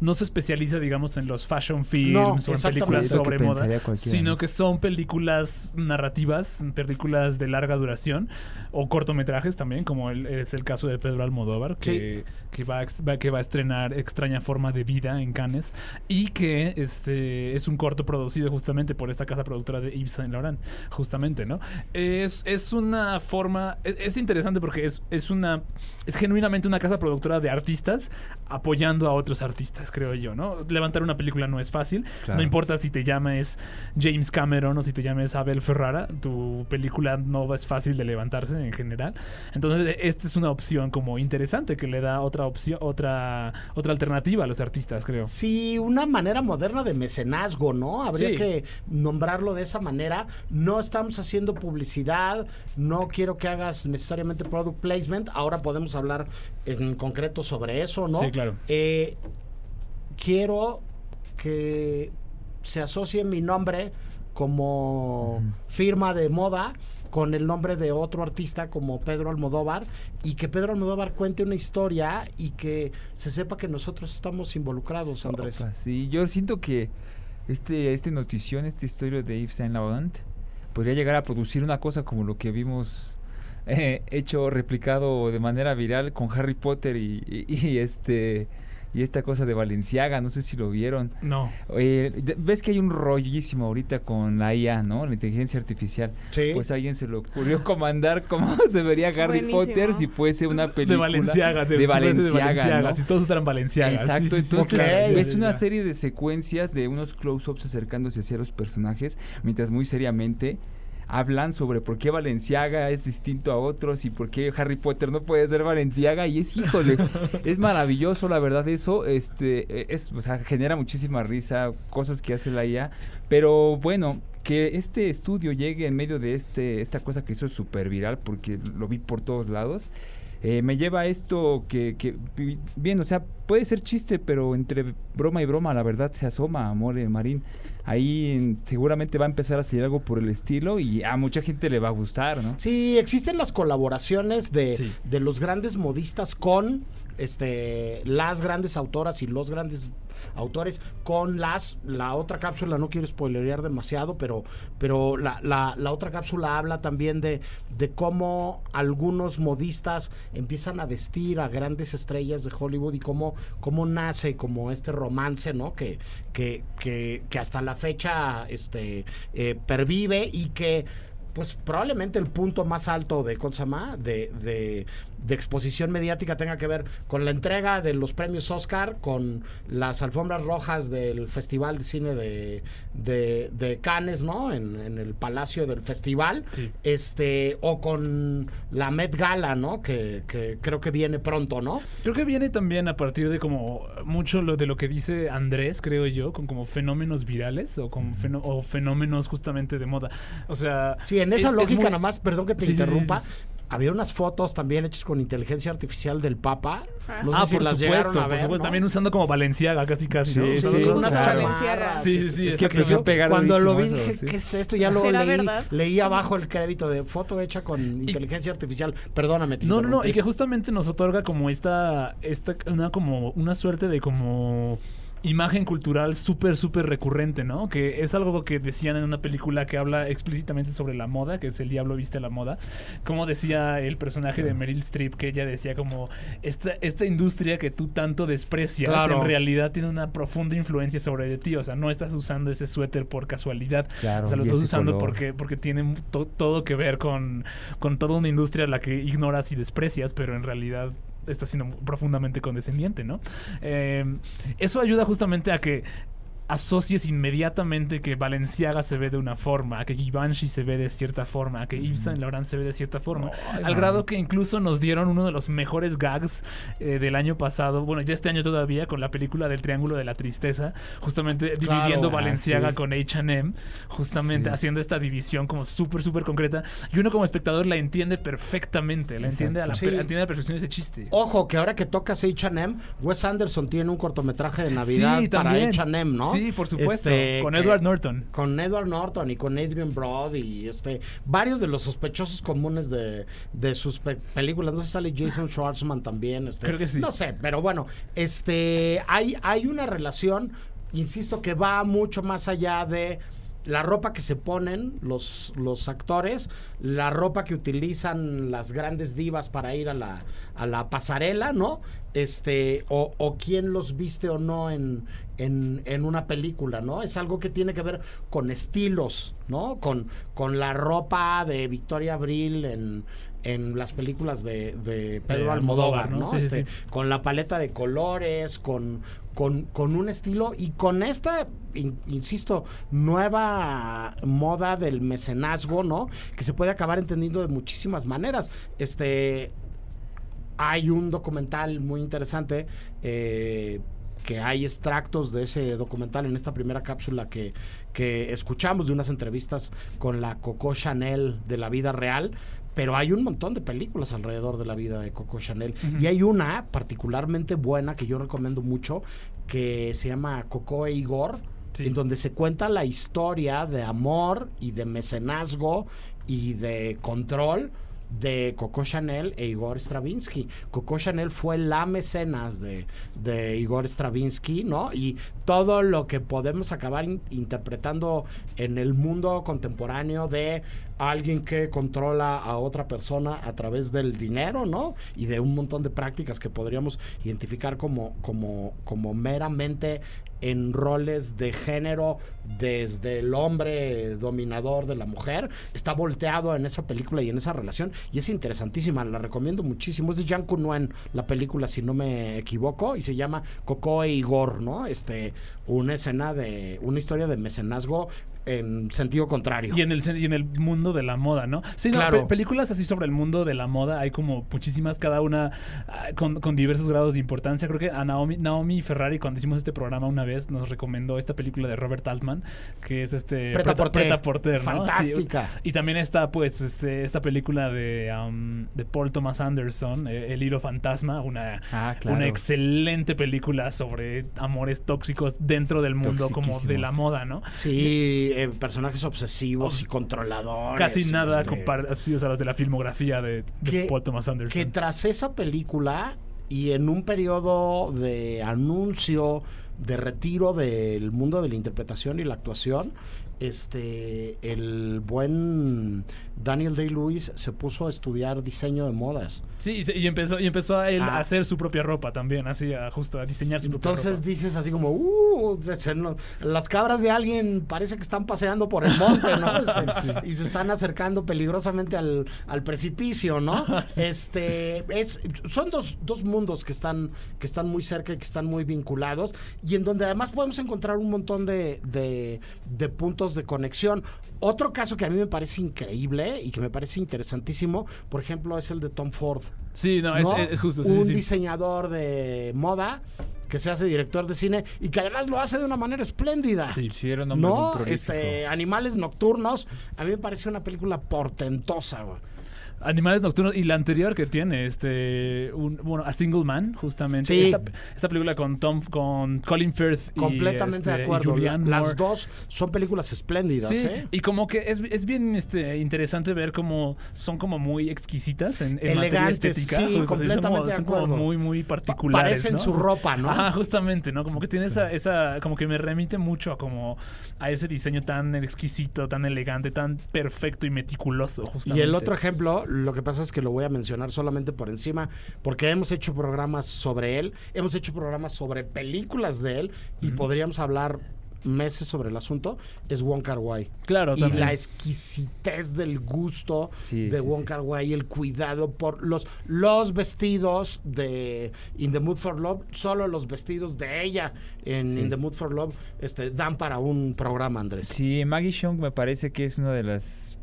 no se especializa, digamos, en los fashion films No, o en películas sobre moda, sino ¿no? que son películas narrativas, películas de larga duración o cortometrajes también, como el- es el caso de Pedro Almodóvar, que, que, va, a, que va a estrenar Extraña Forma de Vida en Cannes y que este es un corto producido justamente por esta casa productora de Yves Saint Laurent, justamente, ¿no? Es, es una forma, es, es interesante porque es, es una, es genuinamente una casa productora de artistas apoyando a otros artistas, creo yo, ¿no? Levantar una película no es fácil, Claro. no importa si te llames James Cameron o si te llames Abel Ferrara, tu película no es fácil de levantarse en general. Entonces, esta es una opción como interesante que le da otra opción, otra, otra alternativa a los artistas, creo. Sí, una manera moderna de mecenazgo, ¿no? Habría Sí. que nombrarlo de esa manera. No estamos haciendo publicidad, no quiero que hagas necesariamente product placement. Ahora podemos hablar en concreto sobre eso, ¿no? Sí, claro. Eh, quiero que se asocie mi nombre como firma de moda con el nombre de otro artista como Pedro Almodóvar y que Pedro Almodóvar cuente una historia y que se sepa que nosotros estamos involucrados, Andrés. Sí, yo siento que este, este notición, esta historia de Yves Saint Laurent, podría llegar a producir una cosa como lo que vimos eh, hecho, replicado de manera viral con Harry Potter y, y- y este y esta cosa de Valenciaga, no sé si lo vieron. No. Eh, de- ves que hay un rollísimo ahorita con la IA, ¿no? La inteligencia artificial. Sí. Pues a alguien se le ocurrió comandar cómo se vería Harry Buenísimo. Potter si fuese una De película Valenciaga, de, de Valenciaga, Valenciaga, ¿no? si todos usaran Valenciaga. Exacto, Sí, sí, sí. entonces Ok. ves una serie de secuencias de unos close-ups acercándose hacia los personajes, mientras muy seriamente hablan sobre por qué Valenciaga es distinto a otros y por qué Harry Potter no puede ser Valenciaga y es híjole, es maravilloso la verdad eso, este eh, es o sea, genera muchísima risa, cosas que hace la IA, pero bueno, que este estudio llegue en medio de este esta cosa que hizo súper viral porque lo vi por todos lados. eh, me lleva a esto que, que, bi- bien, o sea, puede ser chiste, pero entre broma y broma la verdad se asoma, amor Marín. Ahí en- seguramente va a empezar a salir algo por el estilo y a mucha gente le va a gustar, ¿no? Sí, existen las colaboraciones de, Sí. de los grandes modistas con este las grandes autoras y los grandes autores con las la otra cápsula no quiero spoilerear demasiado pero pero la, la, otra cápsula habla también de, de cómo algunos modistas empiezan a vestir a grandes estrellas de Hollywood y cómo, cómo nace como este romance no que, que, que, que hasta la fecha este eh, pervive y que pues probablemente el punto más alto de Consama, de, de exposición mediática tenga que ver con la entrega de los premios Oscar, con las alfombras rojas del Festival de Cine de, de, de Cannes, ¿no? En, en el Palacio del Festival. Este, o con la Met Gala, ¿no? Que, que creo que viene pronto, ¿no? Creo que viene también a partir de como mucho lo de lo que dice Andrés, creo yo, con como fenómenos virales o con fenó- o fenómenos justamente de moda. O sea, Sí, en esa es- es lógica, muy- nada más, perdón que te Sí, sí, sí, interrumpa. sí. Había unas fotos también hechas con inteligencia artificial del Papa. No sé ah, si por las supuesto. También usando como Valenciaga casi casi. Sí, sí, unas claro. Sí, sí, sí. Es que a pegar Cuando lo vi dije, sí. ¿qué es esto? Ya ¿Será leí, verdad? leí abajo el crédito de foto hecha con inteligencia artificial. Perdóname, te No, no, no, y que justamente nos otorga como esta, esta una como una suerte de como imagen cultural súper, súper recurrente, ¿no? Que es algo que decían en una película que habla explícitamente sobre la moda, que es El Diablo Viste a la Moda. Como decía el personaje de Meryl Streep, que ella decía como, esta, esta industria que tú tanto desprecias, Claro. en realidad tiene una profunda influencia sobre de ti. O sea, no estás usando ese suéter por casualidad. Claro, o sea, lo estás usando color. porque, porque tiene to- todo que ver con, con toda una industria a la que ignoras y desprecias, pero en realidad está siendo profundamente condescendiente, ¿no? Eh, eso ayuda justamente a que asocies inmediatamente que Valenciaga se ve de una forma, que Givenchy se ve de cierta forma, que Yves Saint Laurent se ve de cierta forma, al man. grado que incluso nos dieron uno de los mejores gags eh, del año pasado, bueno, ya este año todavía, con la película del Triángulo de la Tristeza, justamente Claro. dividiendo Valenciaga sí. con H&M, justamente Sí. haciendo esta división como súper, súper concreta, y uno como espectador la entiende perfectamente, la entiende a la, Sí. per- entiende a la perfección ese chiste. Ojo, que ahora que tocas H&M, Wes Anderson tiene un cortometraje de Navidad para. H&M, ¿no? Sí, por supuesto, con que- Edward Norton. Con Edward Norton y con Adrian Broad y este varios de los sospechosos comunes de, de sus pe- películas. No sé sale Jason Schwartzman también. Este, Creo que sí. No sé, pero bueno, este hay, hay una relación, insisto, que va mucho más allá de la ropa que se ponen los, los actores, la ropa que utilizan las grandes divas para ir a la, a la pasarela, ¿no? Este, o, o quién los viste o no en, en, en una película, ¿no? Es algo que tiene que ver con estilos, ¿no? Con, con la ropa de Victoria Abril en, en las películas de, de Pedro De Almodóvar, Almodóvar, ¿no? ¿no? Sí, Este, sí. Con la paleta de colores, con, con, con un estilo y con esta, in- insisto, nueva moda del mecenazgo, ¿no? Que se puede acabar entendiendo de muchísimas maneras. Este, hay un documental muy interesante eh, que hay extractos de ese documental en esta primera cápsula que, que escuchamos de unas entrevistas con la Coco Chanel de la vida real. Pero hay un montón de películas alrededor de la vida de Coco Chanel. Y hay una particularmente buena que yo recomiendo mucho que se llama Coco e Igor, en donde se cuenta la historia de amor y de mecenazgo y de control de Coco Chanel e Igor Stravinsky. Coco Chanel fue la mecenas de, de Igor Stravinsky, ¿no? Y todo lo que podemos acabar in- interpretando en el mundo contemporáneo de alguien que controla a otra persona a través del dinero, ¿no? Y de un montón de prácticas que podríamos identificar como, como, como meramente en roles de género desde el hombre dominador de la mujer. Está volteado en esa película y en esa relación y es interesantísima, la recomiendo muchísimo. Es de Jean Cunuen la película, si no me equivoco, y se llama Coco e Igor, ¿no? Este, una escena de, una historia de mecenazgo en sentido contrario. Y en el, y en el mundo de la moda, ¿no? Sí, no, Claro. pe- películas así sobre el mundo de la moda hay como muchísimas, cada una ah, con, con diversos grados de importancia. Creo que a Naomi, Naomi Ferrari, cuando hicimos este programa una vez, nos recomendó esta película de Robert Altman, que es este... Prêt-à-porter. Prêt-à-porter, ¿no? Fantástica. Sí, y también está, pues, este, esta película de, um, de Paul Thomas Anderson, eh, El hilo fantasma, una, Ah, claro. una excelente película sobre amores tóxicos dentro del mundo como de la moda, ¿no? Sí, eh, personajes obsesivos y controladores. Casi nada este, comparecidos a los de la filmografía de, de Que- Paul Thomas Anderson. que tras esa película y en un periodo de anuncio de retiro del mundo de la interpretación y la actuación, este el buen Daniel Day-Lewis se puso a estudiar diseño de modas. Sí, y, se- y empezó, y empezó a él Ah. a hacer su propia ropa también, así, a, justo a diseñar su propia Entonces ropa. dices así como, uh, se- se no- las cabras de alguien parece que están paseando por el monte, ¿no? Este, Y se están acercando peligrosamente al, al precipicio, ¿no? Este, es, son dos, dos mundos que están, que están muy cerca y que están muy vinculados y en donde además podemos encontrar un montón de, de, de puntos de conexión. Otro caso que a mí me parece increíble y que me parece interesantísimo, por ejemplo, es el de Tom Ford. Sí, no, es, ¿no? es justo, sí, un sí, diseñador de moda que se hace director de cine y que además lo hace de una manera espléndida. Sí, sí, era un hombre muy no, prolífico. este, Animales Nocturnos, a mí me parece una película portentosa, güey. Animales Nocturnos y la anterior que tiene, este, un, bueno, A Single Man, justamente. Sí. Esta, esta película con Tom, con Colin Firth y, Completamente este, de y acuerdo. Julianne Las Moore. dos son películas espléndidas, Sí, ¿eh? y como que es, es bien este, interesante ver cómo son como muy exquisitas en, en materia estética. sí, son completamente como, de son como muy, muy particulares. parecen ¿no? su ropa, ¿no? Ajá, justamente, ¿no? Como que tiene esa, esa, como que me remite mucho a como a ese diseño tan exquisito, tan elegante, tan perfecto y meticuloso, Y justamente. el otro ejemplo, lo que pasa es que lo voy a mencionar solamente por encima, porque hemos hecho programas sobre él, hemos hecho programas sobre películas de él y podríamos hablar meses sobre el asunto, es Wong Kar Wai. Claro, y también. la exquisitez del gusto Sí, de sí, Wong sí. Kar Wai, el cuidado por los los vestidos de In the Mood for Love, solo los vestidos de ella en. In the Mood for Love este dan para un programa, Andrés. Sí, Maggie Chung me parece que es una de las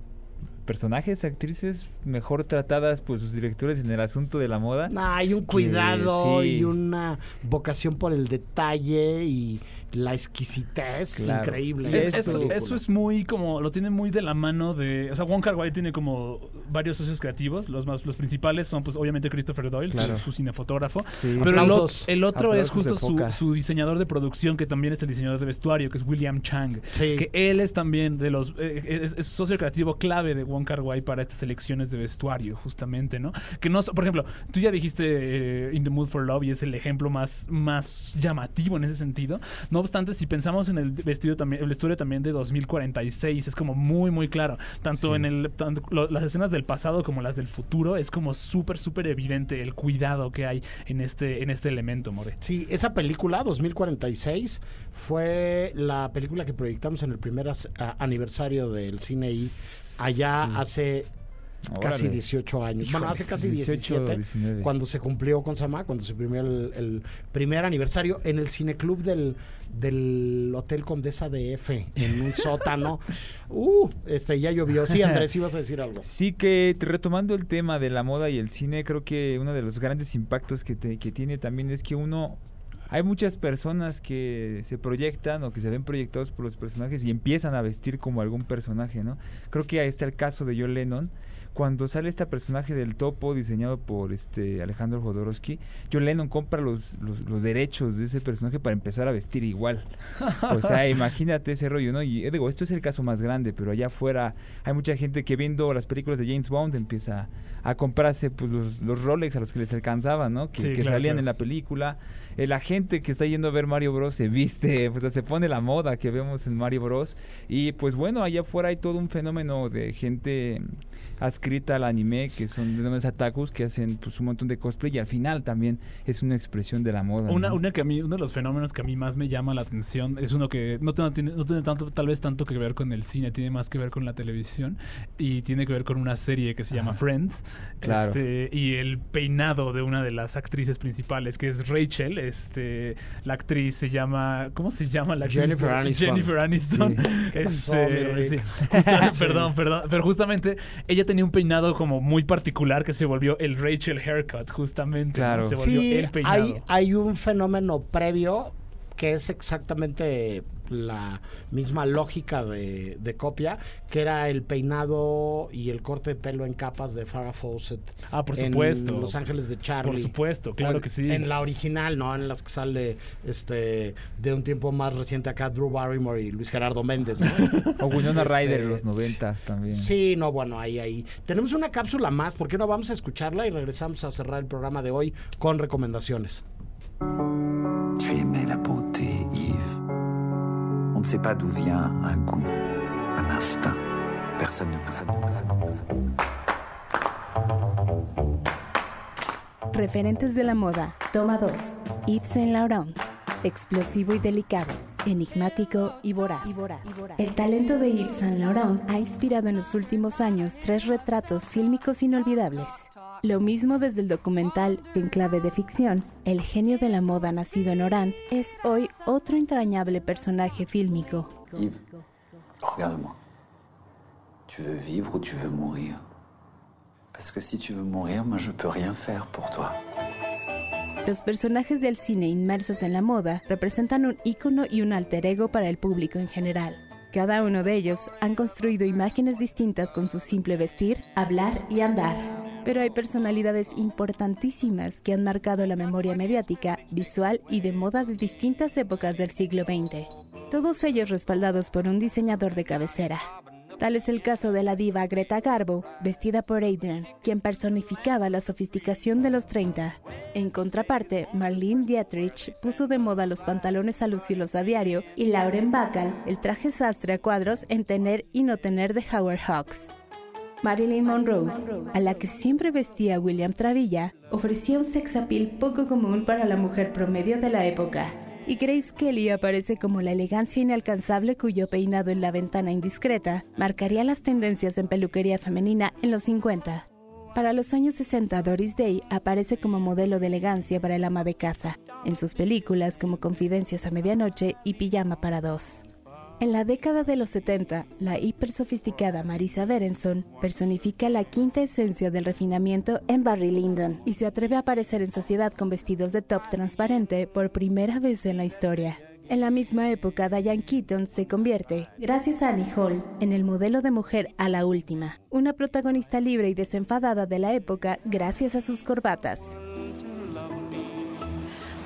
personajes, actrices mejor tratadas por sus directores en el asunto de la moda. Hay un cuidado sí. y una vocación por el detalle y la exquisitez Claro. increíble. Es- eso, es muy como, lo tiene muy de la mano de, o sea, Wong Kar Wai tiene como varios socios creativos, los más, los principales son pues obviamente Christopher Doyle, su- Claro. su, cinefotógrafo, Sí. pero el, o- Aplausos. el otro es Aplausos justo su, diseñador de producción, que también es el diseñador de vestuario, que es William Chang, Sí. que él es también de los, eh, es, es socio creativo clave de Wong Kar Wai para estas selecciones de vestuario, justamente, ¿no? Que no, por ejemplo, tú ya dijiste eh, In the Mood for Love y es el ejemplo más, más llamativo en ese sentido, no obstante, si pensamos en el vestido también, el vestuario también de 2046, es como muy, muy claro. Tanto Sí. en el, tanto lo- las escenas del pasado como las del futuro, es como súper, súper evidente el cuidado que hay en este, en este elemento, More. Sí, esa película, 2046, fue la película que proyectamos en el primer as- a- aniversario del cine I, allá Sí. hace casi Órale. 18 años. bueno, hace casi 18, 17, 19. cuando se cumplió con Sama, cuando se imprimió el, el primer aniversario en el cineclub del, del Hotel Condesa de F, en un sótano. Uh, este, ya llovió. Sí, Andrés, ibas a decir algo. Sí que retomando el tema de la moda y el cine, creo que uno de los grandes impactos que, te- que tiene también es que uno... Hay muchas personas que se proyectan o que se ven proyectados por los personajes y empiezan a vestir como algún personaje, ¿no? Creo que ahí está el caso de John Lennon. Cuando sale este personaje del topo diseñado por este Alejandro Jodorowsky, John Lennon compra los, los, los derechos de ese personaje para empezar a vestir igual. O sea, imagínate ese rollo, ¿no? Y eh, digo, esto es el caso más grande, pero allá afuera hay mucha gente que viendo las películas de James Bond empieza a comprarse pues los, los Rolex a los que les alcanzaba, ¿no? Que, Sí, que claro, salían claro. en la película. Eh, la gente que está yendo a ver Mario Bros se viste, pues se pone la moda que vemos en Mario Bros. Y pues bueno, allá afuera hay todo un fenómeno de gente adscrita al anime, que son denominados atakus, que hacen pues un montón de cosplay y al final también es una expresión de la moda. Una, ¿no? una que a mí, uno de los fenómenos que a mí más me llama la atención es uno que no, tiene- no tiene tanto, tal vez tanto que ver con el cine, tiene más que ver con la televisión y tiene que ver con una serie que se llama Ajá. Friends. Claro. Este, y el peinado de una de las actrices principales, que es Rachel. Este, la actriz se llama. ¿Cómo se llama la actriz? Jennifer Aniston. Jennifer Aniston. Sí. ¿Qué pasó, Este, sí, justa- perdón, perdón. Pero justamente ella tenía un peinado como muy particular que se volvió el Rachel haircut, justamente. Claro. Se volvió Sí, el peinado. hay, hay un fenómeno previo que es exactamente la misma lógica de, de copia, que era el peinado y el corte de pelo en capas de Farrah Fawcett. Ah, por en supuesto. Los Ángeles de Charlie. Por supuesto, claro en- que sí. En la original, ¿no? En las que sale este de un tiempo más reciente acá Drew Barrymore y Luis Gerardo Méndez, ¿no? O Winona Este, Ryder en los noventas también. Sí, no, bueno, ahí, ahí. Tenemos una cápsula más, ¿por qué no vamos a escucharla y regresamos a cerrar el programa de hoy con recomendaciones? Tu aimais la beauté, Yves. On ne sait pas d'où vient un goût, un instinct. Personne ne vous Referentes de la moda. Toma 2. Yves Saint Laurent. Explosivo y delicado. Enigmático y voraz. El talento de Yves Saint Laurent ha inspirado en los últimos años tres retratos fílmicos inolvidables. Lo mismo desde el documental En clave de ficción, el genio de la moda nacido en Orán es hoy otro entrañable personaje fílmico. Yves, regarde-moi. Tu veux vivre ou tu veux mourir Parce que si tu veux mourir, moi je peux rien faire pour toi. Los personajes del cine inmersos en la moda representan un ícono y un alter ego para el público en general. Cada uno de ellos han construido imágenes distintas con su simple vestir, hablar y andar. Pero hay personalidades importantísimas que han marcado la memoria mediática, visual y de moda de distintas épocas del siglo XX. Todos ellos respaldados por un diseñador de cabecera. Tal es el caso de la diva Greta Garbo, vestida por Adrian, quien personificaba la sofisticación de los 30. En contraparte, Marlene Dietrich puso de moda los pantalones a lucirlos a diario y Lauren Bacall el traje sastre a cuadros en tener y no tener de Howard Hawks. Marilyn Monroe, a la que siempre vestía William Travilla, ofrecía un sex appeal poco común para la mujer promedio de la época. Y Grace Kelly aparece como la elegancia inalcanzable cuyo peinado en la ventana indiscreta marcaría las tendencias en peluquería femenina en los 50. Para los años 60, Doris Day aparece como modelo de elegancia para el ama de casa, en sus películas como Confidencias a Medianoche y Pijama para Dos. En la década de los 70, la hiper sofisticada Marisa Berenson personifica la quinta esencia del refinamiento en Barry Lyndon y se atreve a aparecer en sociedad con vestidos de top transparente por primera vez en la historia. En la misma época, Diane Keaton se convierte, gracias a Annie Hall, en el modelo de mujer a la última, una protagonista libre y desenfadada de la época gracias a sus corbatas.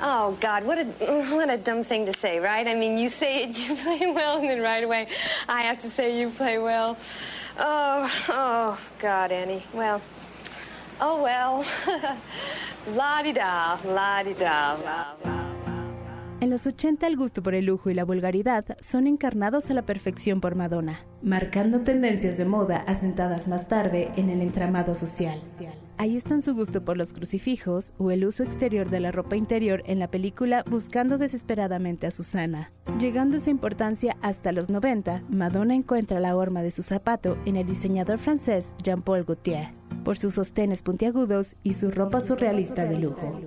Oh God, what a what a dumb thing to say, right? I mean, you say it, you play well, and then right away, I have to say you play well. Oh, oh God, Annie. Well, oh well. la di da, la di da, la la. En los 80 el gusto por el lujo y la vulgaridad son encarnados a la perfección por Madonna, marcando tendencias de moda asentadas más tarde en el entramado social. Ahí están su gusto por los crucifijos o el uso exterior de la ropa interior en la película Buscando desesperadamente a Susana. Llegando esa importancia hasta los 90, Madonna encuentra la horma de su zapato en el diseñador francés Jean-Paul Gaultier, por sus sostenes puntiagudos y su ropa surrealista de lujo.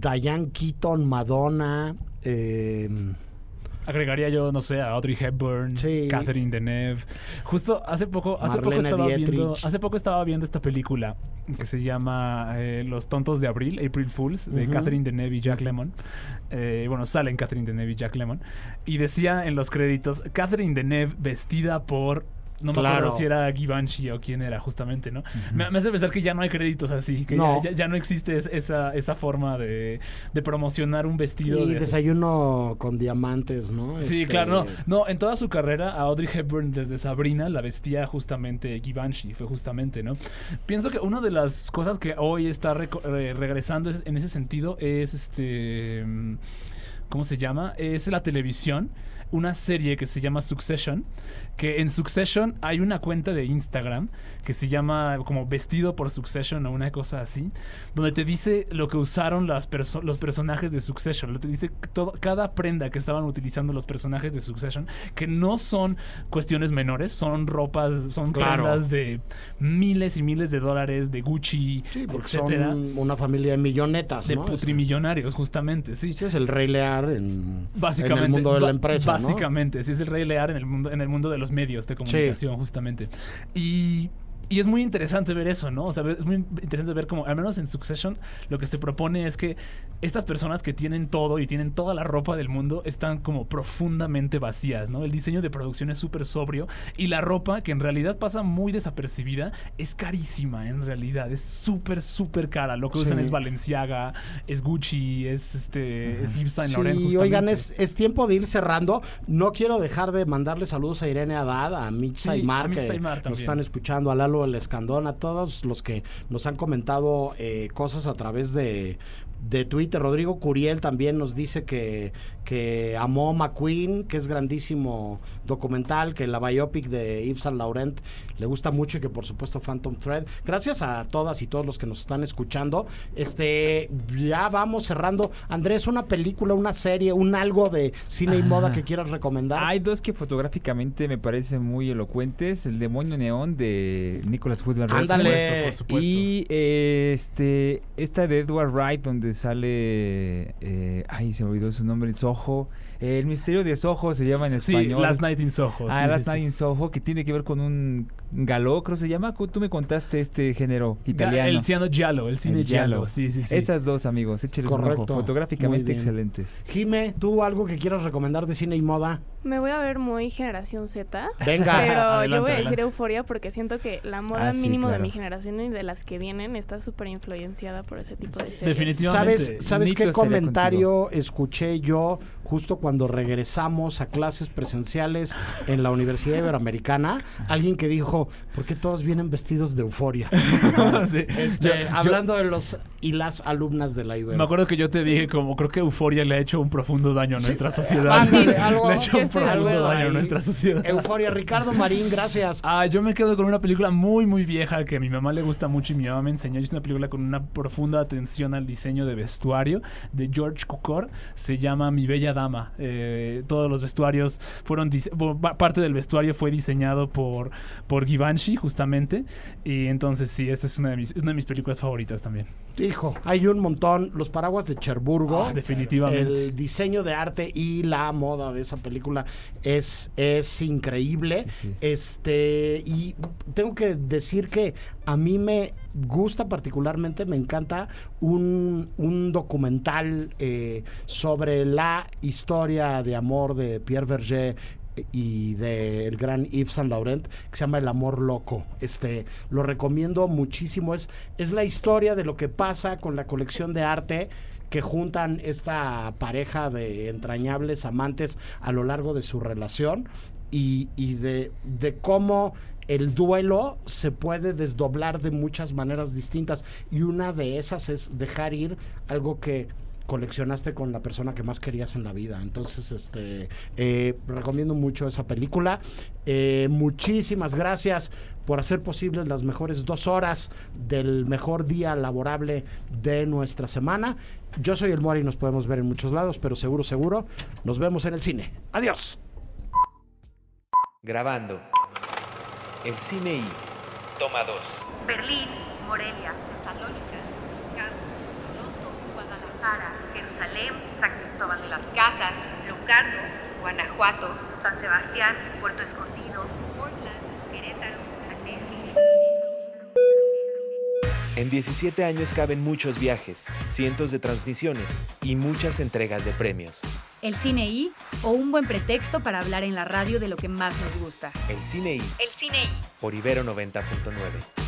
Diane Keaton, Madonna. Eh, Agregaría yo, no sé, a Audrey Hepburn, Catherine Deneuve. Justo hace poco, hace poco estaba Dietrich. viendo, hace poco estaba viendo esta película que se llama eh, Los tontos de abril, April Fools, de. Catherine Deneuve y Jack Lemmon. Eh, bueno, salen Catherine Deneuve y Jack Lemmon. Y decía en los créditos, Catherine Deneuve vestida por no me acuerdo si era Givenchy o quién era, justamente, ¿no? me, me hace pensar que ya no hay créditos así, que No. ya, ya- ya no existe es- esa, esa forma de, de promocionar un vestido. y de- desayuno con diamantes, ¿no? Sí, Este, claro, no, no, en toda su carrera a Audrey Hepburn desde Sabrina la vestía justamente Givenchy, fue justamente, ¿no? Pienso que una de las cosas que hoy está re- regresando es- en ese sentido es este mm, ¿cómo se llama? Es la televisión, una serie que se llama Succession, que en Succession hay una cuenta de Instagram que se llama como vestido por Succession o una cosa así, donde te dice lo que usaron las perso- los personajes de Succession, te dice todo, cada prenda que estaban utilizando los personajes de Succession, que no son cuestiones menores, son ropas, son Claro. prendas de miles y miles de dólares, de Gucci, Porque etcétera. son una familia de millonetas, De ¿no? putrimillonarios, justamente, sí. es el rey Lear en, Básicamente, en el mundo de la ba- empresa, ¿no? Básicamente, sí es el rey Lear en el mundo, en el mundo de los medios de comunicación, justamente. Y y es muy interesante ver eso, ¿no? O sea, es muy interesante ver como, al menos en Succession, lo que se propone es que estas personas que tienen todo y tienen toda la ropa del mundo están como profundamente vacías, ¿no? El diseño de producción es súper sobrio y la ropa, que en realidad pasa muy desapercibida, es carísima en realidad, es súper, súper cara. Lo que usan Sí. es Balenciaga, es Gucci, es, este, es Yves Saint Sí, Laurent. oigan, justamente. es, es tiempo de ir cerrando. No quiero dejar de mandarle saludos a Irene Haddad, a Mitch Sí, Saimar, que nos están escuchando, a Lalo El Escandón, a todos los que nos han comentado eh, cosas a través de, de Twitter. Rodrigo Curiel también nos dice que, que amó McQueen, que es grandísimo documental, que la biopic de Yves Saint Laurent le gusta mucho y que por supuesto Phantom Thread. Gracias a todas y todos los que nos están escuchando. Este, ya vamos cerrando. Andrés, una película, una serie, un algo de cine y moda Ajá. que quieras recomendar. Hay dos que fotográficamente me parecen muy elocuentes. El demonio neón de Nicholas Woodman Refn. Ándale. Por supuesto. Y eh, este esta de Edward Wright donde sale eh, ay se me olvidó su nombre Soho. El misterio de Soho se llama en Sí, español. Last Night in Soho, Ah, sí, Last sí, sí. Night in Soho que tiene que ver con un galó, creo se llama. Tú me contaste este género italiano. El cine giallo, el cine El giallo, sí, sí, sí. Esas dos, amigos, écheles un ojo. Correcto. Fotográficamente excelentes. Jime, ¿tú algo que quieras recomendar de cine y moda? Me voy a ver muy generación Z. Venga. Pero yo voy a decir adelante. euforia porque siento que la moda Ah, sí, mínimo de mi generación y de las que vienen está súper influenciada por ese tipo de series. ¿Sabes, ¿sabes Nito qué comentario escuché yo justo cuando regresamos a clases presenciales en la Universidad Iberoamericana? Alguien que dijo, example ¿por qué todos vienen vestidos de euforia? Sí. Este, Yo- hablando de los y las alumnas de la Ibero. Me acuerdo que yo te dije como creo que Euforia le ha hecho un profundo daño a nuestra sociedad. Algo- le ha hecho un profundo daño a nuestra sociedad. Euforia, Ricardo Marín, gracias. Ah, yo me quedo con una película muy, muy vieja que a mi mamá le gusta mucho y mi mamá me enseñó. Es una película con una profunda atención al diseño de vestuario de George Cukor. Se llama Mi Bella Dama. Eh, todos los vestuarios fueron. Parte del vestuario fue diseñado por, por Givenchy, justamente. Y entonces, sí, esta es una de mis, una de mis películas favoritas también. Hijo, hay un montón. Los paraguas de Cherburgo. Ah, definitivamente. El diseño de arte y la moda de esa película es, es increíble. Este, y tengo que decir que a mí me gusta particularmente, me encanta un, un documental eh, sobre la historia de amor de Pierre Berger y del gran Yves Saint Laurent que se llama El amor loco. Este lo recomiendo muchísimo. Es, es la historia de lo que pasa con la colección de arte que juntan esta pareja de entrañables amantes a lo largo de su relación y, y de, de cómo el duelo se puede desdoblar de muchas maneras distintas y una de esas es dejar ir algo que coleccionaste con la persona que más querías en la vida. Entonces, este, eh, recomiendo mucho esa película. Eh, muchísimas gracias por hacer posibles las mejores dos horas del mejor día laborable de nuestra semana. Yo soy el Mori y nos podemos ver en muchos lados, pero seguro, seguro, nos vemos en el cine. Adiós. Grabando. El cine y toma dos. Berlín, Morelia, Tesalónica, Carlos, Toronto, Guadalajara, Jerusalén, San Cristóbal de las Casas, Locarno, Guanajuato, San Sebastián, Puerto Escondido, Portland, Querétaro, Annecy. En 17 años caben muchos viajes, cientos de transmisiones y muchas entregas de premios. El cine I o un buen pretexto para hablar en la radio de lo que más nos gusta. El cine y El cine I. por Ibero 90.9.